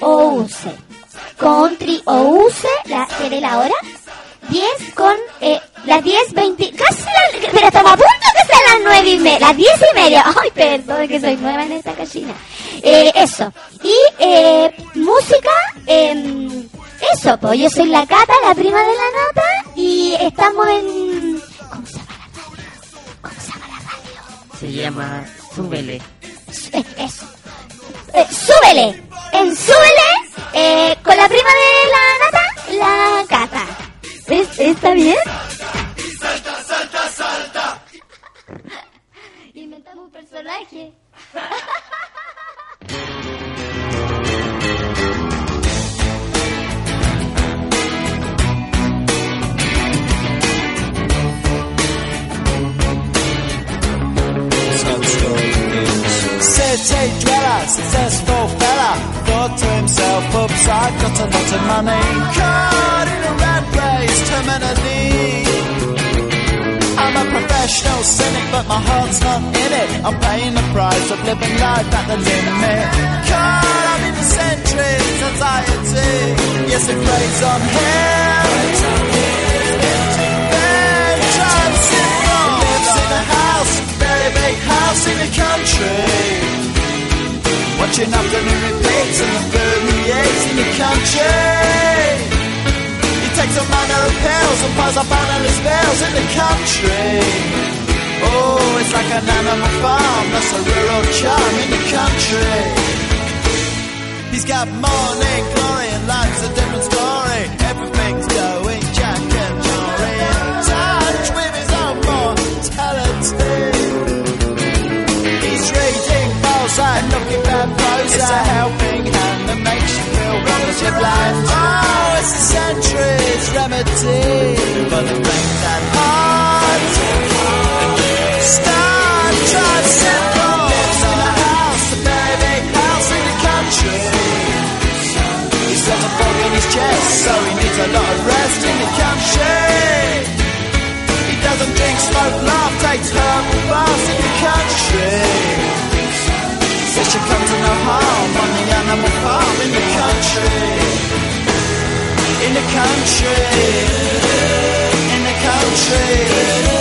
Ouse. Country Ouse, la, ¿tiene la hora? 10 con, eh, las 10, 20, casi la, pero estamos a punto que sean las 9 y media, las 10 y media. Ay, perdón que soy nueva en esta cachina. Eh, eso. Y, eh, música, em, eso, pues yo soy la Cata, la prima de la Nata, y estamos en... Se llama Súbele. eso. Eh, súbele, en súbele, eh, con la prima de la Nata, la Cata. ¿Es- ¿Está bien? Inventamos un personaje. City dweller, successful fella, thought to himself, oops, I got a lot of money. Caught in a rat race, terminally. I'm a professional cynic, but my heart's not in it. I'm paying the price of living life at the limit. Caught up in the centuries, anxiety. Yes, it plays on him. Big house in the country. Watching afternoon repeats and the food he eats in the country. He takes a manner of pills and piles up analyst bills in the country. Oh, it's like an animal farm, that's a rural charm in the country. He's got morning glory and looking bad prose. It's a helping hand that makes you feel wonderfully blind. Oh, it's a century's remedy for the brain that heart. Star tricycle lives in a house, a big house in the country. He's got a fog in his chest, so he needs a lot of rest in the country. He doesn't drink, smoke, laugh, takes herbal baths in the country. Says she comes to no harm on the animal farm in the country. In the country. In the country.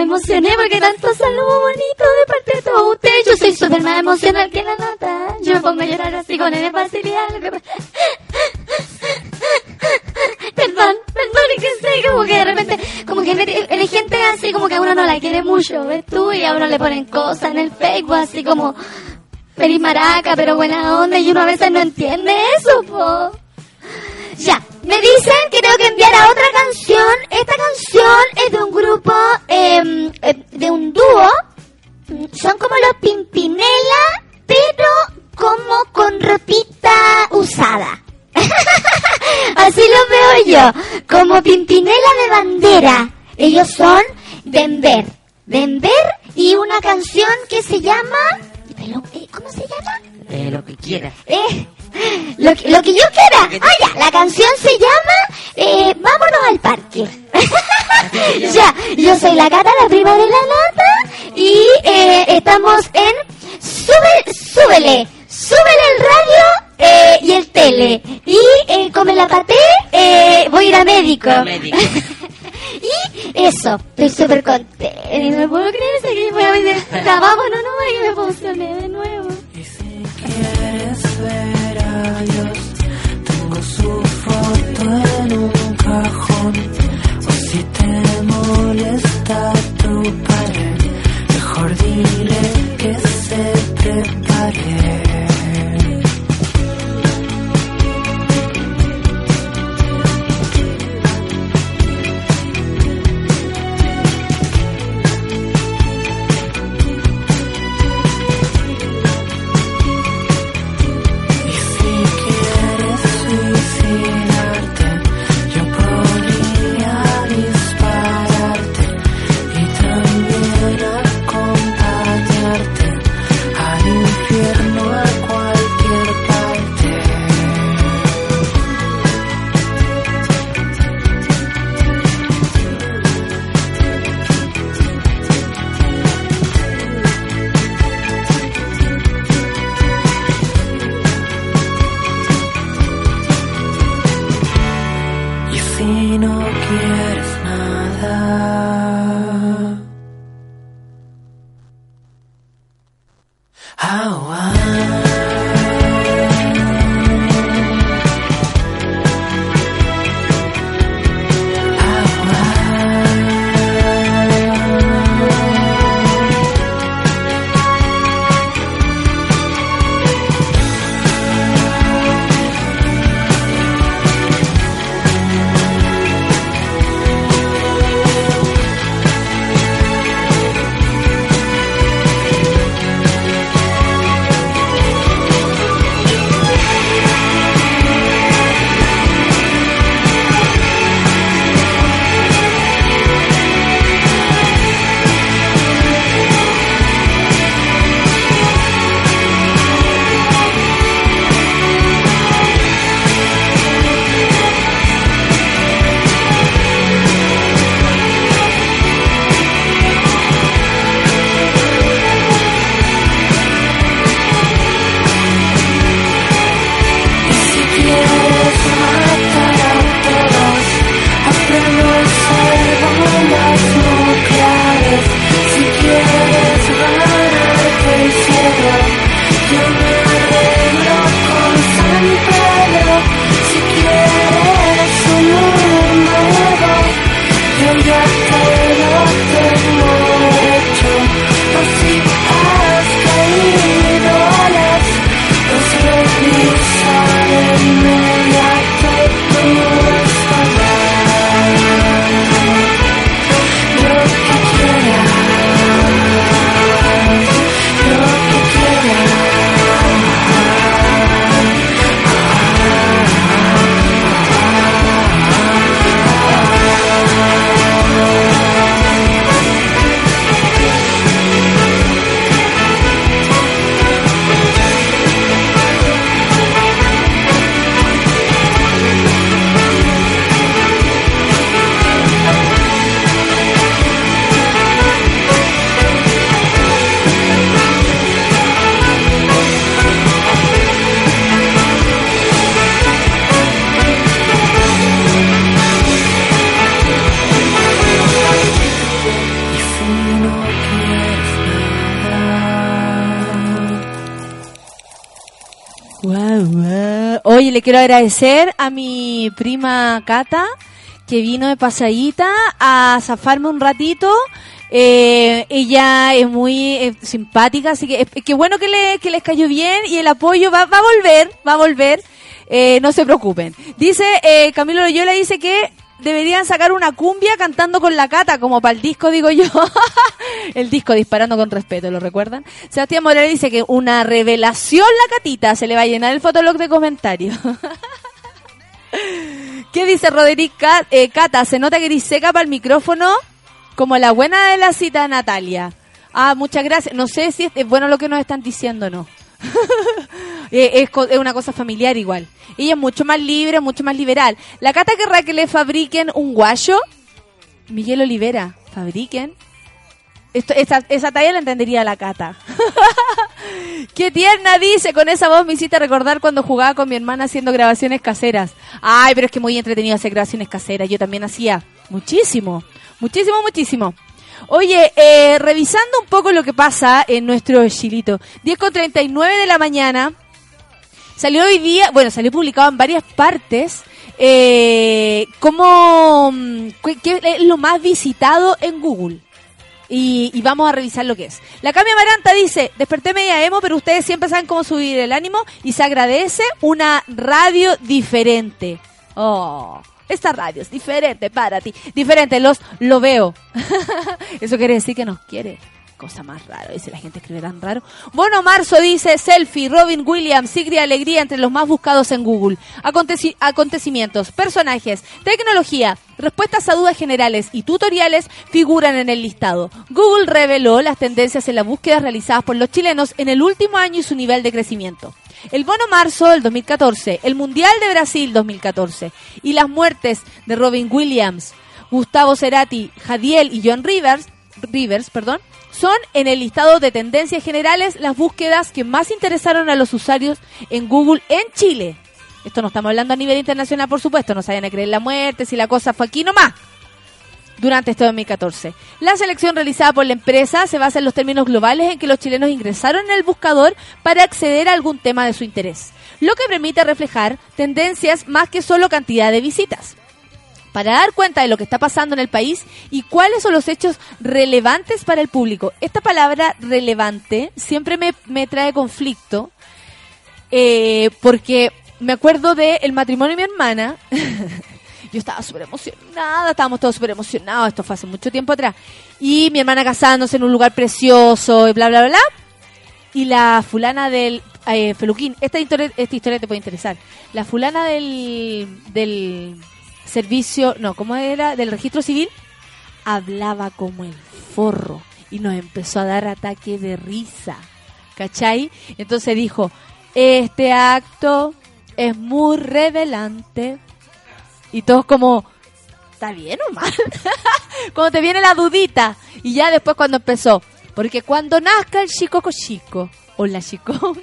me emocioné porque tanto saludo bonito de parte de todos ustedes. Yo soy súper más emocional que la nota. Yo me pongo a llorar así con el facilidad. Perdón, perdón, es que sé, como que de repente, como que hay gente así, como que a uno no la quiere mucho, ¿ves tú? Y a uno le ponen cosas en el Facebook, así como, feliz maraca, pero buena onda, y uno a veces no entiende eso, po. Ya, me dice Supercon. Quiero agradecer a mi prima Cata que vino de pasadita a zafarme un ratito. Eh, ella es muy eh, simpática, así que eh, qué bueno que, le, que les cayó bien y el apoyo va, va a volver, va a volver. Eh, no se preocupen. Dice, eh, Camilo Loyola dice que deberían sacar una cumbia cantando con la cata, como para el disco, digo yo. el disco disparando con respeto, ¿lo recuerdan? Sebastián Morales dice que una revelación la catita, se le va a llenar el fotolog de comentarios. ¿Qué dice Roderick eh, Cata? Se nota que seca para el micrófono, como la buena de la cita Natalia. Ah, muchas gracias. No sé si es, bueno lo que nos están diciendo o no. Eh, es, es una cosa familiar igual. Ella es mucho más libre, mucho más liberal. La Cata querrá que le fabriquen un guayo. Miguel Olivera, fabriquen. Esto, esa, esa talla la entendería la Cata. Qué tierna dice, con esa voz me hiciste recordar cuando jugaba con mi hermana haciendo grabaciones caseras. Ay, pero es que muy entretenido hacer grabaciones caseras. Yo también hacía muchísimo, muchísimo, muchísimo. Oye, eh, revisando un poco lo que pasa en nuestro chilito. 10 con 39 de la mañana. Salió hoy día, bueno, salió publicado en varias partes, eh, como, mm, qué es lo más visitado en Google. Y, y vamos a revisar lo que es. La Cami Amaranta dice, desperté media emo, pero ustedes siempre saben cómo subir el ánimo y se agradece una radio diferente. Oh, esta radio es diferente para ti. Diferente, los lo veo. Eso quiere decir que nos quiere. Cosa más rara, dice la gente escribe tan raro. Bueno, Marzo dice selfie, Robin Williams, Sigrid Alegría entre los más buscados en Google. Aconteci- acontecimientos, personajes, tecnología, respuestas a dudas generales y tutoriales figuran en el listado. Google reveló las tendencias en las búsquedas realizadas por los chilenos en el último año y su nivel de crecimiento. El bono marzo del 2014, el Mundial de Brasil 2014 y las muertes de Robin Williams, Gustavo Cerati, Jadiel y John Rivers, Rivers, perdón, son en el listado de tendencias generales las búsquedas que más interesaron a los usuarios en Google en Chile. Esto no estamos hablando a nivel internacional, por supuesto, no vayan a creer la muerte, si la cosa fue aquí nomás durante este 2014. La selección realizada por la empresa se basa en los términos globales en que los chilenos ingresaron en el buscador para acceder a algún tema de su interés, lo que permite reflejar tendencias más que solo cantidad de visitas. Para dar cuenta de lo que está pasando en el país y cuáles son los hechos relevantes para el público. Esta palabra relevante siempre me, me trae conflicto eh, porque me acuerdo del matrimonio de mi hermana. Yo estaba súper emocionada, estábamos todos súper emocionados, esto fue hace mucho tiempo atrás. Y mi hermana casándose en un lugar precioso y bla, bla, bla. Y la fulana del eh, Feluquín, esta historia, esta historia te puede interesar. La fulana del, del servicio, no, ¿cómo era? Del registro civil, hablaba como el forro y nos empezó a dar ataque de risa. ¿Cachai? Entonces dijo, este acto es muy revelante. Y todos como, ¿está bien o mal? cuando te viene la dudita. Y ya después cuando empezó, porque cuando nazca el chico chico, o la chico,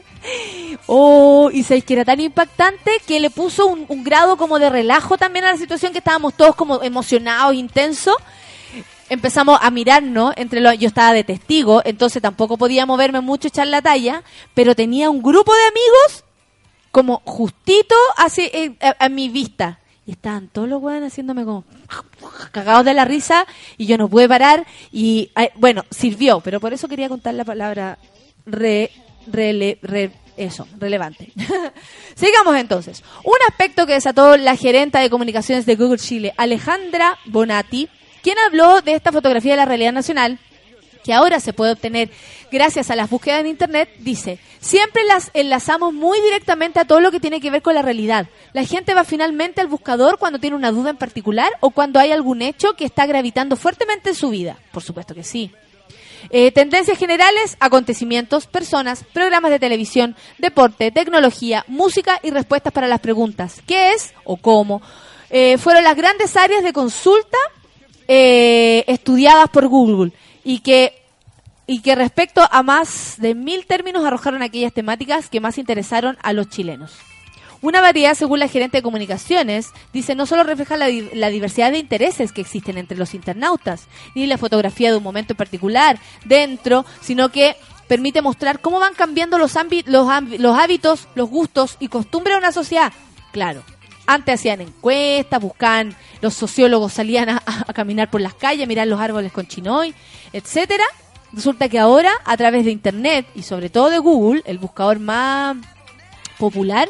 oh, y sabéis que era tan impactante que le puso un, grado como de relajo también a la situación que estábamos todos como emocionados, intensos. Empezamos a mirarnos entre los, yo estaba de testigo, entonces tampoco podía moverme mucho, echar la talla, pero tenía un grupo de amigos como justito hacia, eh, a, mi vista. Y estaban todos los weones haciéndome como cagados de la risa y yo no pude parar y bueno, sirvió, pero por eso quería contar la palabra re, eso, relevante. Sigamos entonces. Un aspecto que desató la gerenta de comunicaciones de Google Chile, Alejandra Bonatti, quien habló de esta fotografía de la realidad nacional que ahora se puede obtener gracias a las búsquedas en Internet, dice, siempre las enlazamos muy directamente a todo lo que tiene que ver con la realidad. La gente va finalmente al buscador cuando tiene una duda en particular o cuando hay algún hecho que está gravitando fuertemente en su vida. Por supuesto que sí. Eh, tendencias generales, acontecimientos, personas, programas de televisión, deporte, tecnología, música y respuestas para las preguntas. ¿Qué es o cómo? Eh, fueron las grandes áreas de consulta eh, estudiadas por Google y que y que respecto a más de mil términos arrojaron aquellas temáticas que más interesaron a los chilenos. Una variedad, según la gerente de comunicaciones, dice no solo refleja la, la diversidad de intereses que existen entre los internautas, ni la fotografía de un momento en particular dentro, sino que permite mostrar cómo van cambiando los, hábitos, los gustos y costumbres de una sociedad. Claro, antes hacían encuestas, buscaban, los sociólogos salían a, a caminar por las calles, a mirar los árboles con chinoy, etcétera. Resulta que ahora, a través de Internet y sobre todo de Google, el buscador más popular,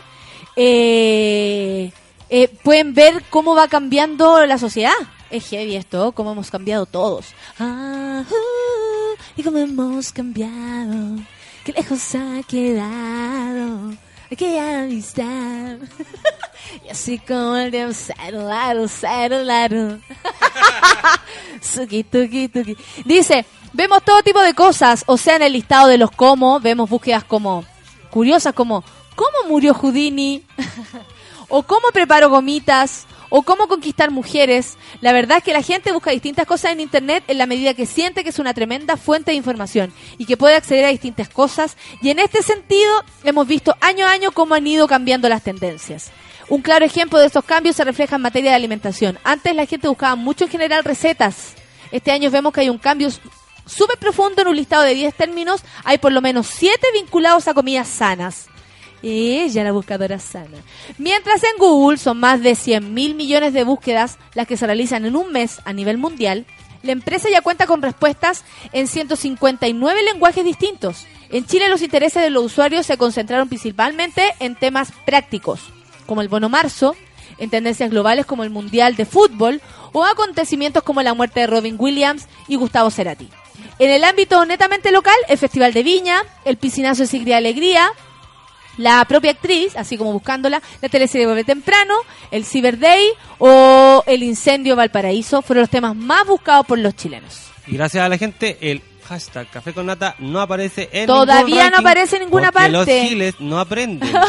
eh, eh, pueden ver cómo va cambiando la sociedad. Es heavy esto, cómo hemos cambiado todos. Ah, uh, y cómo hemos cambiado. Qué lejos ha quedado aquella amistad. y así como el de lado, lado. Suki, tuki, tuki. Dice, vemos todo tipo de cosas, o sea, en el listado de los cómo, vemos búsquedas como curiosas como ¿cómo murió Houdini? o ¿cómo preparo gomitas? o cómo conquistar mujeres. La verdad es que la gente busca distintas cosas en Internet en la medida que siente que es una tremenda fuente de información y que puede acceder a distintas cosas. Y en este sentido hemos visto año a año cómo han ido cambiando las tendencias. Un claro ejemplo de estos cambios se refleja en materia de alimentación. Antes la gente buscaba mucho en general recetas. Este año vemos que hay un cambio súper profundo en un listado de 10 términos. Hay por lo menos 7 vinculados a comidas sanas. Ella, la buscadora sana. Mientras en Google son más de 100 mil millones de búsquedas las que se realizan en un mes a nivel mundial, la empresa ya cuenta con respuestas en 159 lenguajes distintos. En Chile los intereses de los usuarios se concentraron principalmente en temas prácticos, como el bono marzo, en tendencias globales como el Mundial de Fútbol o acontecimientos como la muerte de Robin Williams y Gustavo Cerati. En el ámbito netamente local, el Festival de Viña, el Piscinazo de Sigrid Alegría, la propia actriz, así como buscándola, la teleserie Vuelve Temprano, el Cyber Day o el incendio Valparaíso fueron los temas más buscados por los chilenos. Y gracias a la gente, el hashtag Café con Nata no aparece en Todavía ningún no aparece en ninguna porque los parte. chiles no aprenden.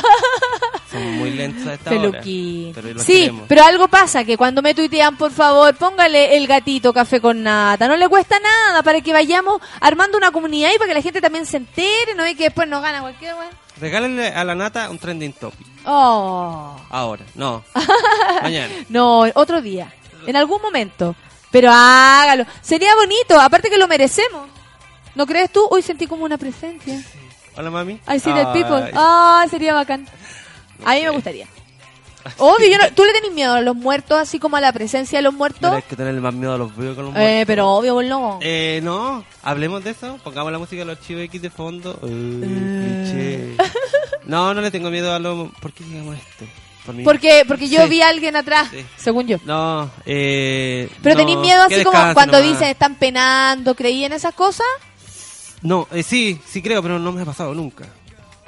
Son muy lentos a esta Peluquín. hora. Pero Sí, queremos. pero algo pasa, que cuando me tuitean, por favor, póngale el gatito café con nata. No le cuesta nada para que vayamos armando una comunidad y para que la gente también se entere, no y que después nos gana cualquier. Regálenle a la Nata un trending topic. Oh. Ahora, no. Mañana. No, otro día. En algún momento. Pero hágalo. Sería bonito, aparte que lo merecemos. ¿No crees tú? Hoy sentí como una presencia. Hola, mami. I see dead people. Sería bacán. A mí me gustaría. Obvio, yo no- ¿tú le tenés miedo a los muertos, así como a la presencia de los muertos? Tienes que tenerle más miedo a los vivos que a los Eh, muertos. pero obvio, vos no. Eh, no, hablemos de eso. Pongamos la música de los chivos X de fondo. Eh. No, no le tengo miedo a los... ¿Por qué digamos esto? Por Porque, porque yo Sí. vi a alguien atrás, según yo. No, eh... Pero no, tenés miedo así como cuando nomás. dicen están penando, ¿creí en esas cosas? No, eh, sí, sí creo, pero no me ha pasado nunca.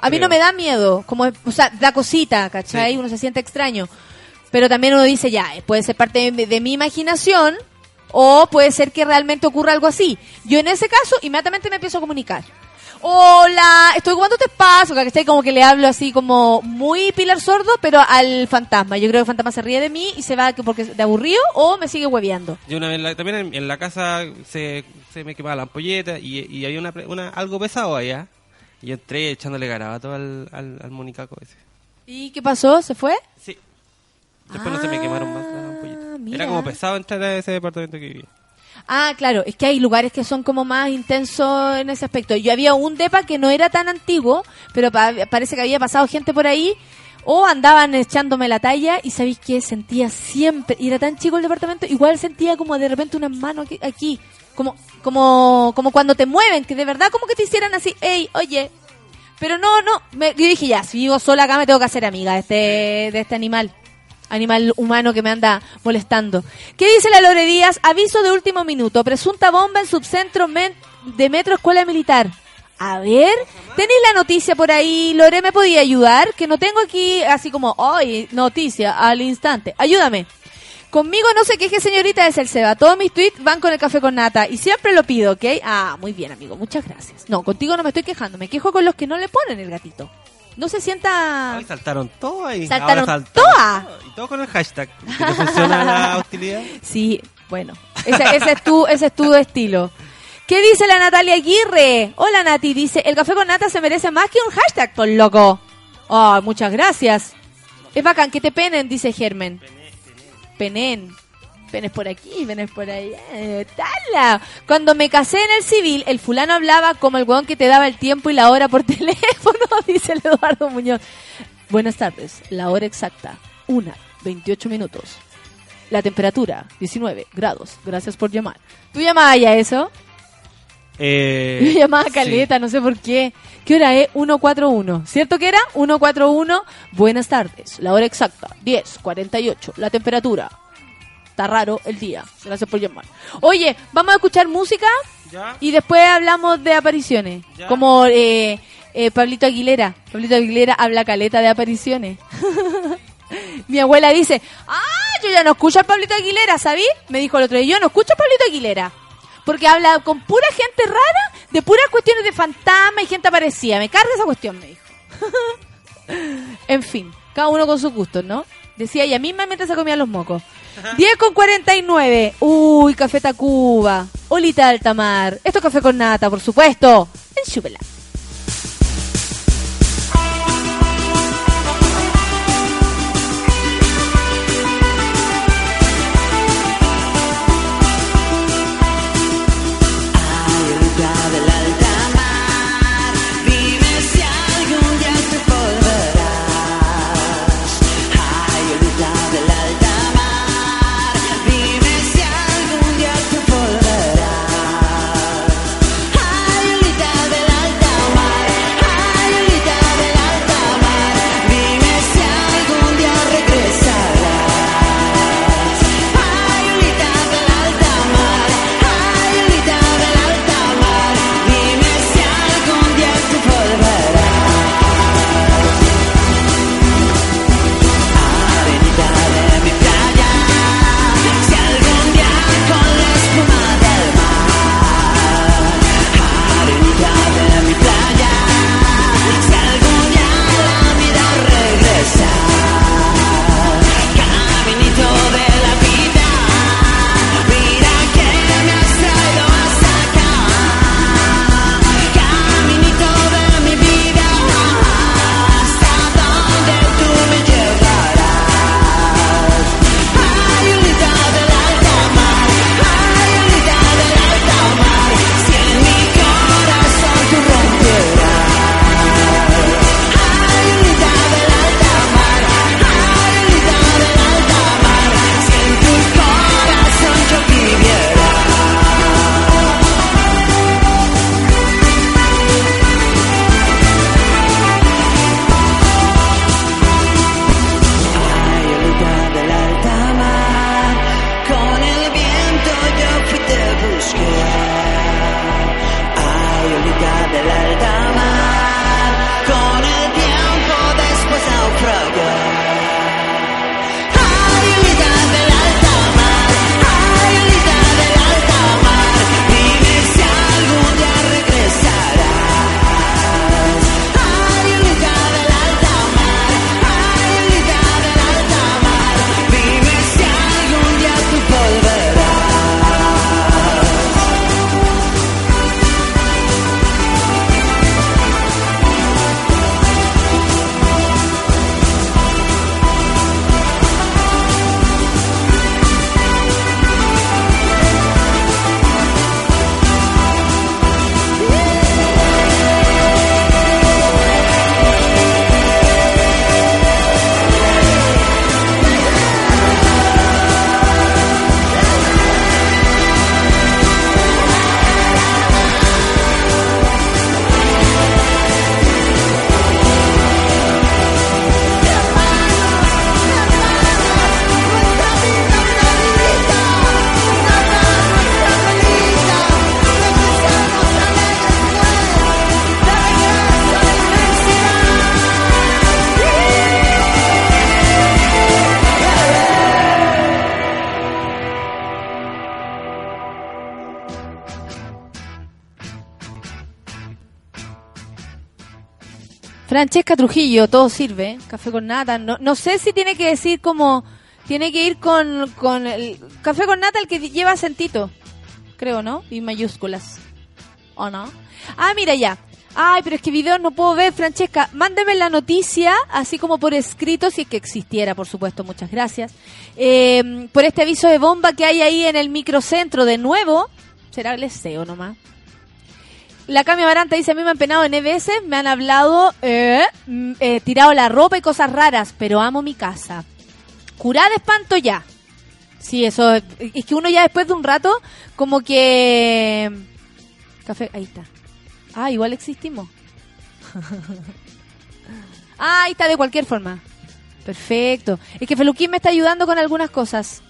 A mí Creo. no me da miedo, como, o sea, da cosita, ¿cachai? Sí. Uno se siente extraño. Pero también uno dice, ya, puede ser parte de, de mi imaginación o puede ser que realmente ocurra algo así. Yo en ese caso, inmediatamente me empiezo a comunicar. Hola, estoy ocupando tu espacio, ¿cachai? Como que le hablo así como muy pilar sordo, pero al fantasma. Yo creo que el fantasma se ríe de mí y se va que porque de aburrido o me sigue hueveando. Yo una vez la- también en, en la casa se, se me quemaba la ampolleta y, y había una, una algo pesado allá. Y yo entré echándole garabato al, al, al monicaco ese. ¿Y qué pasó? ¿Se fue? Sí. Después no se me quemaron más las ampolletas. Ah, mira. Era como pesado entrar a ese departamento que vivía. Ah, claro, es que hay lugares que son como más intensos en ese aspecto. Yo había un depa que no era tan antiguo, pero pa- parece que había pasado gente por ahí o andaban echándome la talla y sabéis que sentía siempre, y era tan chico el departamento, igual sentía como de repente una mano aquí, aquí, como como como cuando te mueven, que de verdad como que te hicieran así, hey, oye. Pero no, no, me- yo dije ya, si vivo sola acá me tengo que hacer amiga de este de este animal animal humano que me anda molestando. ¿Qué dice la Lore Díaz? Aviso de último minuto. Presunta bomba en subcentro de Metro Escuela Militar. A ver, ¿tenéis la noticia por ahí? Lore, ¿me podía ayudar? Que no tengo aquí así como, hoy noticia al instante. Ayúdame. Conmigo no se queje, señorita, es el Seba. Todos mis tweets van con el café con nata y siempre lo pido, ¿ok? Ah, muy bien, amigo. Muchas gracias. No, contigo no me estoy quejando. Me quejo con los que no le ponen el gatito. No se sienta... Ay, saltaron todos ahí. Saltaron todas. Y todo con el hashtag. ¿Que funciona la hostilidad? Sí, bueno, ese, ese es tu, ese es tu estilo. ¿Qué dice la Natalia Aguirre? Hola Nati, dice, el café con nata se merece más que un hashtag, por loco. Oh, muchas gracias. Es bacán que te penen, dice Germen. Penen. Penes por aquí, penes por allá. eh, Tala. Cuando me casé en el civil, el fulano hablaba como el weón que te daba el tiempo y la hora por teléfono, dice el Eduardo Muñoz. Buenas tardes, la hora exacta, una, 28 minutos. La temperatura, 19 grados. Gracias por llamar. ¿Tú llamabas ya eso? Eh, Yo llamaba. Caleta, no sé por qué. ¿Qué hora es? 141. ¿Cierto que era? 141. Buenas tardes. La hora exacta. 10, 48. La temperatura. Está raro el día. Gracias por llamar. Oye, vamos a escuchar música Ya. y después hablamos de apariciones. Ya. Como eh, eh, Pablito Aguilera. Pablito Aguilera habla caleta de apariciones. Mi abuela dice, ah, yo ya no escucho a Pablito Aguilera, ¿sabí? Me dijo el otro día, yo no escucho a Pablito Aguilera. Porque habla con pura gente rara, de puras cuestiones de fantasma y gente aparecida. Me carga esa cuestión, me dijo. en fin, cada uno con sus gustos, ¿no? Decía ella misma mientras se comía los mocos. 10 con 49. Uy, Café Tacuba. Olita de Altamar. Esto es café con nata, por supuesto. En Chupela. Francesca Trujillo, todo sirve. Café con nata. No, no sé si tiene que decir como. Tiene que ir con, con el café con nata el que lleva acentito. Creo, ¿no? Y mayúsculas. ¿O no? Ah, mira ya. Ay, pero es que videos no puedo ver, Francesca. Mándeme la noticia, así como por escrito, si es que existiera, por supuesto. Muchas gracias. Eh, por este aviso de bomba que hay ahí en el microcentro. De nuevo, será el SEO nomás. La Cami Baranta dice, a mí me han penado en EBS, me han hablado, eh, mm, eh, tirado la ropa y cosas raras, pero amo mi casa. Curada de espanto ya. Sí, eso, es es que uno ya después de un rato, como que... Café, ahí está. Ah, igual existimos. ah, ahí está, de cualquier forma. Perfecto. Es que Feluquín me está ayudando con algunas cosas.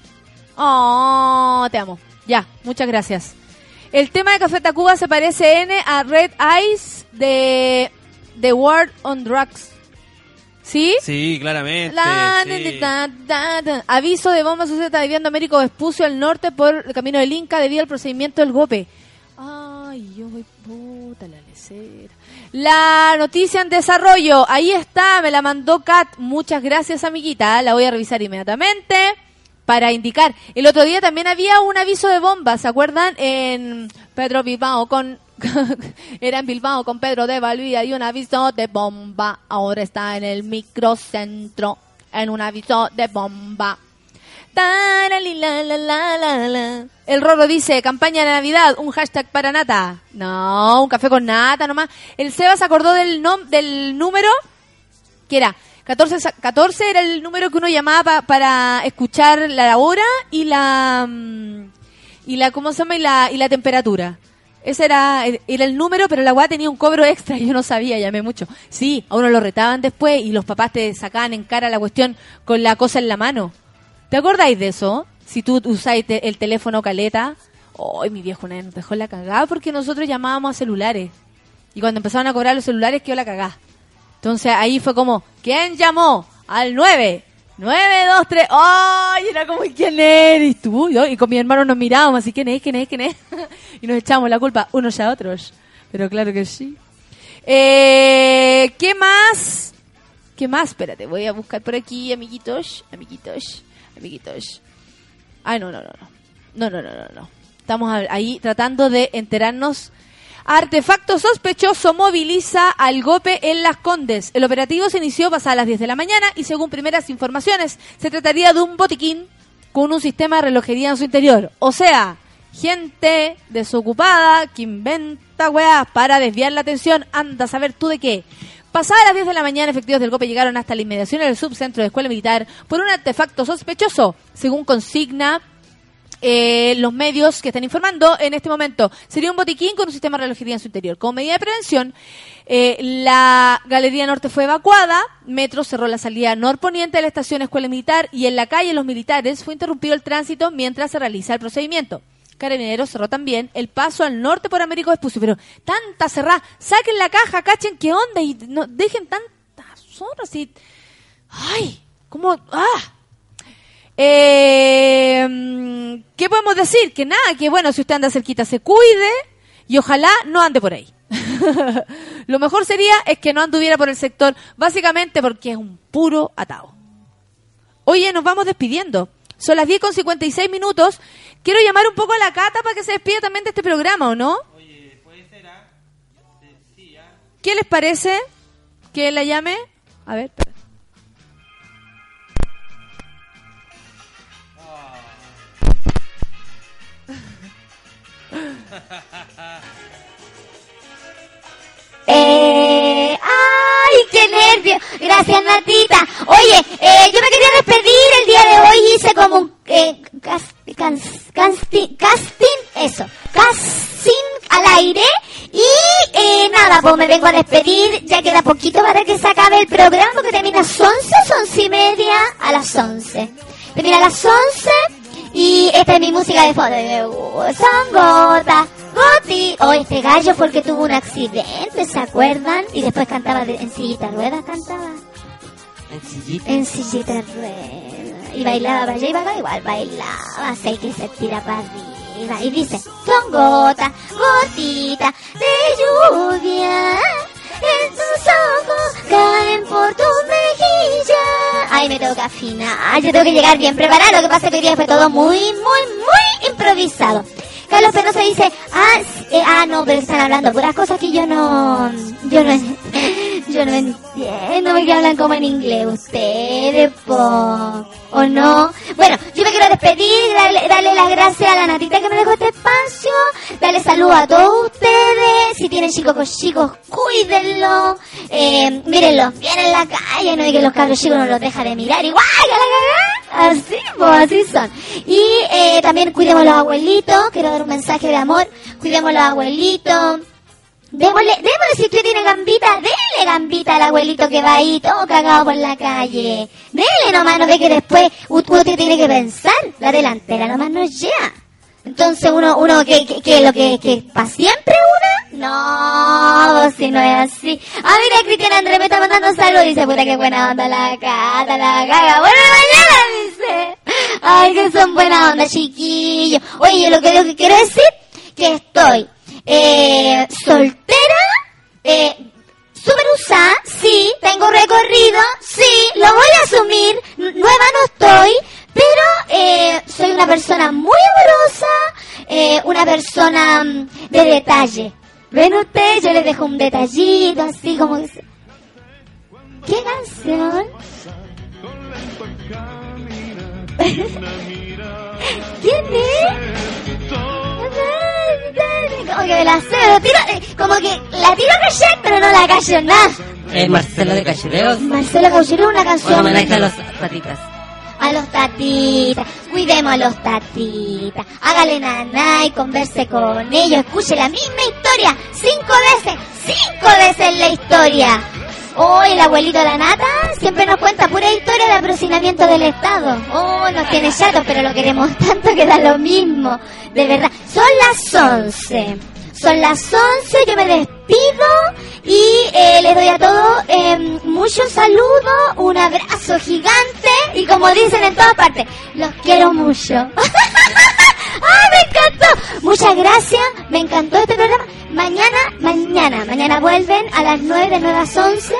Oh, te amo. Ya, muchas gracias. El tema de Café Tacuba se parece N a Red Eyes de The World on Drugs. ¿Sí? Sí, claramente. La- sí. da- da- da. Aviso de bomba está viviendo Américo Vespucio al norte por el camino del Inca debido al procedimiento del golpe. Ay, yo voy puta la lecera. La noticia en desarrollo, ahí está, me la mandó Kat. Muchas gracias, amiguita. La voy a revisar inmediatamente para indicar. El otro día también había un aviso de bomba, ¿se acuerdan? En Pedro Bilbao con era en Bilbao con Pedro de Valvía y un aviso de bomba. Ahora está en el microcentro en un aviso de bomba. El Rorro dice, campaña de Navidad, un hashtag para nata. No, un café con nata nomás. El Seba se acordó del, nom del número, que era 14, sa- 14 era el número que uno llamaba pa- para escuchar la hora y la... mm, y la, ¿cómo se llama? Y la, y la temperatura. Ese era, era el número, pero la weá tenía un cobro extra y yo no sabía, llamé mucho. Sí, a uno lo retaban después y los papás te sacaban en cara la cuestión con la cosa en la mano. ¿Te acordáis de eso? Si tú usáis el teléfono caleta. Ay, mi viejo una nos dejó la cagada porque nosotros llamábamos a celulares. Y cuando empezaron a cobrar los celulares quedó la cagada. Entonces ahí fue como, ¿quién llamó? Al 9. 9, 2, 3. ¡Ay! Era como, ¿quién eres tú? Y con mi hermano nos mirábamos así, ¿quién es? ¿Quién es? ¿Quién es? y nos echamos la culpa unos a otros. Pero claro que sí. Eh, ¿Qué más? ¿Qué más? Espérate, voy a buscar por aquí, amiguitos, amiguitos, amiguitos. Ay, no, no, no, no. No, no, no, no, no. Estamos ahí tratando de enterarnos. Artefacto sospechoso moviliza al GOPE en Las Condes. El operativo se inició pasadas las 10 de la mañana y según primeras informaciones se trataría de un botiquín con un sistema de relojería en su interior. O sea, gente desocupada que inventa weas para desviar la atención. Anda saber tú de qué. Pasadas las 10 de la mañana, efectivos del GOPE llegaron hasta la inmediación del subcentro de escuela militar por un artefacto sospechoso, según consigna eh, los medios que están informando en este momento. Sería un botiquín con un sistema de relojería en su interior. Como medida de prevención, eh, la Galería Norte fue evacuada, Metro cerró la salida norponiente de la estación Escuela Militar y en la calle Los Militares fue interrumpido el tránsito mientras se realiza el procedimiento. Carabineros cerró también el paso al norte por Américo Vespucio, pero tanta cerrada, saquen la caja, cachen qué onda y no dejen tantas horas y... ¡Ay! ¿Cómo? ¡Ah! Eh, mm, ¿Qué podemos decir? Que nada, que bueno, si usted anda cerquita se cuide y ojalá no ande por ahí. Lo mejor sería es que no anduviera por el sector, básicamente porque es un puro atado. Oye, nos vamos despidiendo. Son las 10 con 56 minutos. Quiero llamar un poco a la Cata para que se despida también de este programa, ¿o no? ¿Qué les parece que la llame? A ver, espera. Eh, ¡Ay, qué nervio! Gracias, Natita. Oye, eh, yo me quería despedir. El día de hoy hice como un eh, cas- cas- casting, casting, eso, casting al aire. Y eh, nada, pues me vengo a despedir. Ya queda poquito para que se acabe el programa porque termina a las 11, 11 y media a las 11. Termina a las 11 y esta es mi música de fondo. Y me gustan gotas, goti. Oh, este gallo fue el que tuvo un accidente, ¿se acuerdan? Y después cantaba de- en sillita de ruedas, cantaba. En sillita de ruedas. Y bailaba para allá y para igual bailaba. Así que se tira para arriba. Y dice, son gotas, gotitas de lluvia. En tus ojos caen por tus mejillas. Ay, me tengo que afinar. Yo tengo que llegar bien preparado. Lo que pasa es que hoy día fue todo muy, muy, muy improvisado. Carlos Penosa dice, ah, Eh, ah, no, pero están hablando puras cosas que yo no... Yo no... Yo no entiendo porque hablan como en inglés ustedes, po. ¿O no? Bueno, yo me quiero despedir, darle, darle las gracias a la Natita que me dejó este espacio, darle saludos a todos ustedes. Si tienen chicos con chicos, cuídenlo. Eh, mírenlos bien en la calle, no es que los cabros chicos no los deja de mirar. Igual. Así, pues, así son. Y eh, también cuidemos a los abuelitos. Quiero dar un mensaje de amor. Cuidemos a los abuelitos. Démosle, si usted tiene gambita, déle gambita al abuelito que va ahí todo cagado por la calle. Dele nomás, no ve que después u- uno tiene que pensar. La delantera nomás no llega. Entonces uno, uno que, que, que lo que, que para siempre una, no, si no es así. Ah, mira, Cristian Andrés me está mandando saludos, dice, puta que buena onda la cata, la caga, bueno, mañana, dice. Ay, que son buena onda, chiquillos. Oye, lo que, lo que quiero decir, que estoy, eh, soltera, eh, Super usada, sí, tengo recorrido, sí, lo voy a asumir, nueva no estoy, pero eh, soy una persona muy amorosa, eh, una persona mm, de detalle. ¿Ven ustedes? Yo les dejo un detallito, así como... ¿Qué canción? ¿Quién es? Como que me la sé, tiro, eh, como que la tiro a callar, pero no la callo nada. Eh, Marcelo de Cachireos. Marcelo Cauchero, una Un canción homenaje a los patitas. A los tatitas, cuidemos a los tatitas, hágale naná y converse con ellos, escuche la misma historia, cinco veces, cinco veces la historia. Oh, el abuelito de la nata siempre nos cuenta pura historia de aproximamiento del Estado. Oh, nos tiene chatos, pero lo queremos tanto que da lo mismo. De verdad. Son las 11. Son las 11, yo me despido y eh, les doy a todos eh, muchos saludos, un abrazo gigante y como dicen en todas partes, los quiero mucho. ¡Ay, me encantó! Muchas gracias, me encantó este programa. Mañana, mañana, mañana vuelven a las 9 de 9 a 11.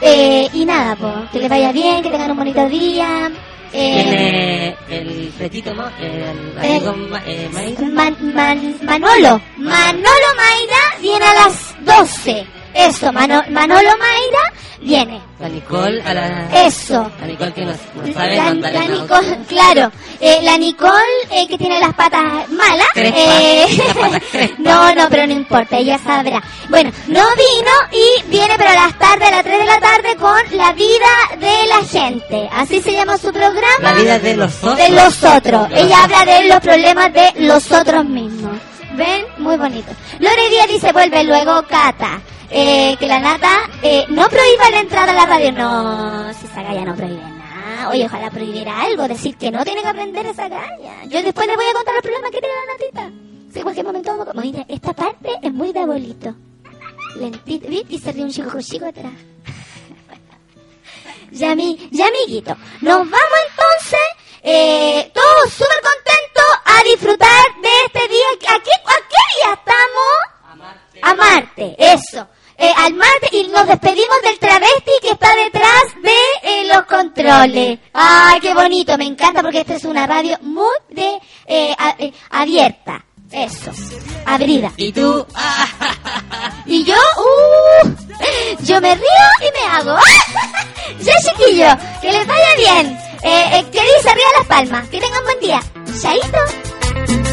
Eh, y nada, pues, que les vaya bien, que tengan un bonito día. Eh, Tiene el petito, ¿no? El Eh, amigo Ma- eh, Maíz. Man- Man- Manolo, Manolo Mayra viene a las 12. Eso, Mano- Manolo Mayra viene. La Nicole, a la... Eso. La Nicole que nos, nos sabe La, mandar. Nicole, claro, eh, la Nicole eh, que tiene las patas malas. Eh, las patas crespas. no, no, pero no importa, ella sabrá. Bueno, no vino y viene pero a las tardes, a las 3 de la tarde con La vida de la gente. Así se llama su programa. La vida de los otros. De los otros. Los Ella habla de los problemas de los otros mismos. ¿Ven? Muy bonito. Lore Díaz dice, vuelve luego Cata. Eh, que la nata eh, no prohíba la entrada a la radio. No, si esa galla no prohíbe nada. Oye, ojalá prohibiera algo. Decir que no tiene que aprender esa galla. Yo después les voy a contar los problemas que tiene la natita. Si en cualquier momento vamos a... Mira, esta parte es muy de abuelito. Lentito. ¿Viste? Y se ríe un chico con chico atrás. Ya, mi, ya amiguito. Nos vamos entonces, eh, todos súper contentos a disfrutar de este día. ¿A qué, a qué día estamos? A Marte, eso. Eh, al Marte y nos despedimos del travesti que está detrás de eh, los controles. Ay, qué bonito, me encanta porque esta es una radio muy de eh, a- abierta. Eso, abrida. Y tú, Y yo, uh, yo me río y me hago. ya chiquillo, que les vaya bien. Eh, que dice arriba las palmas. Que tengan buen día. Chaito.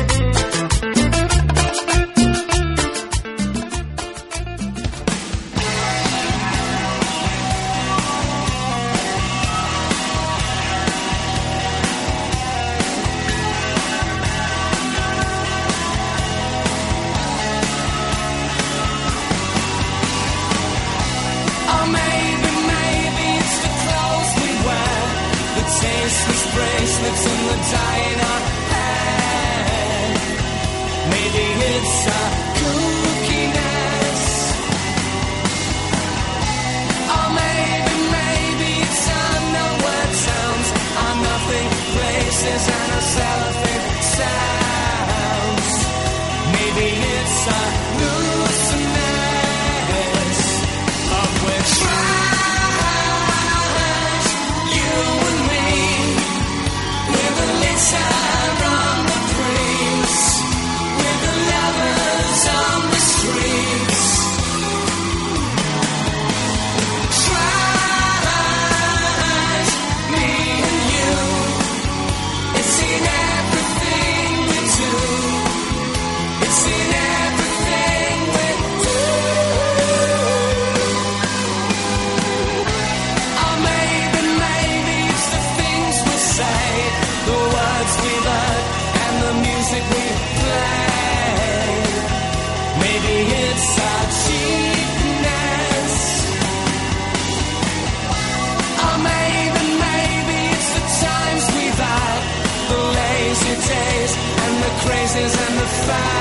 And our cellophane sounds. Maybe it's our goodbye.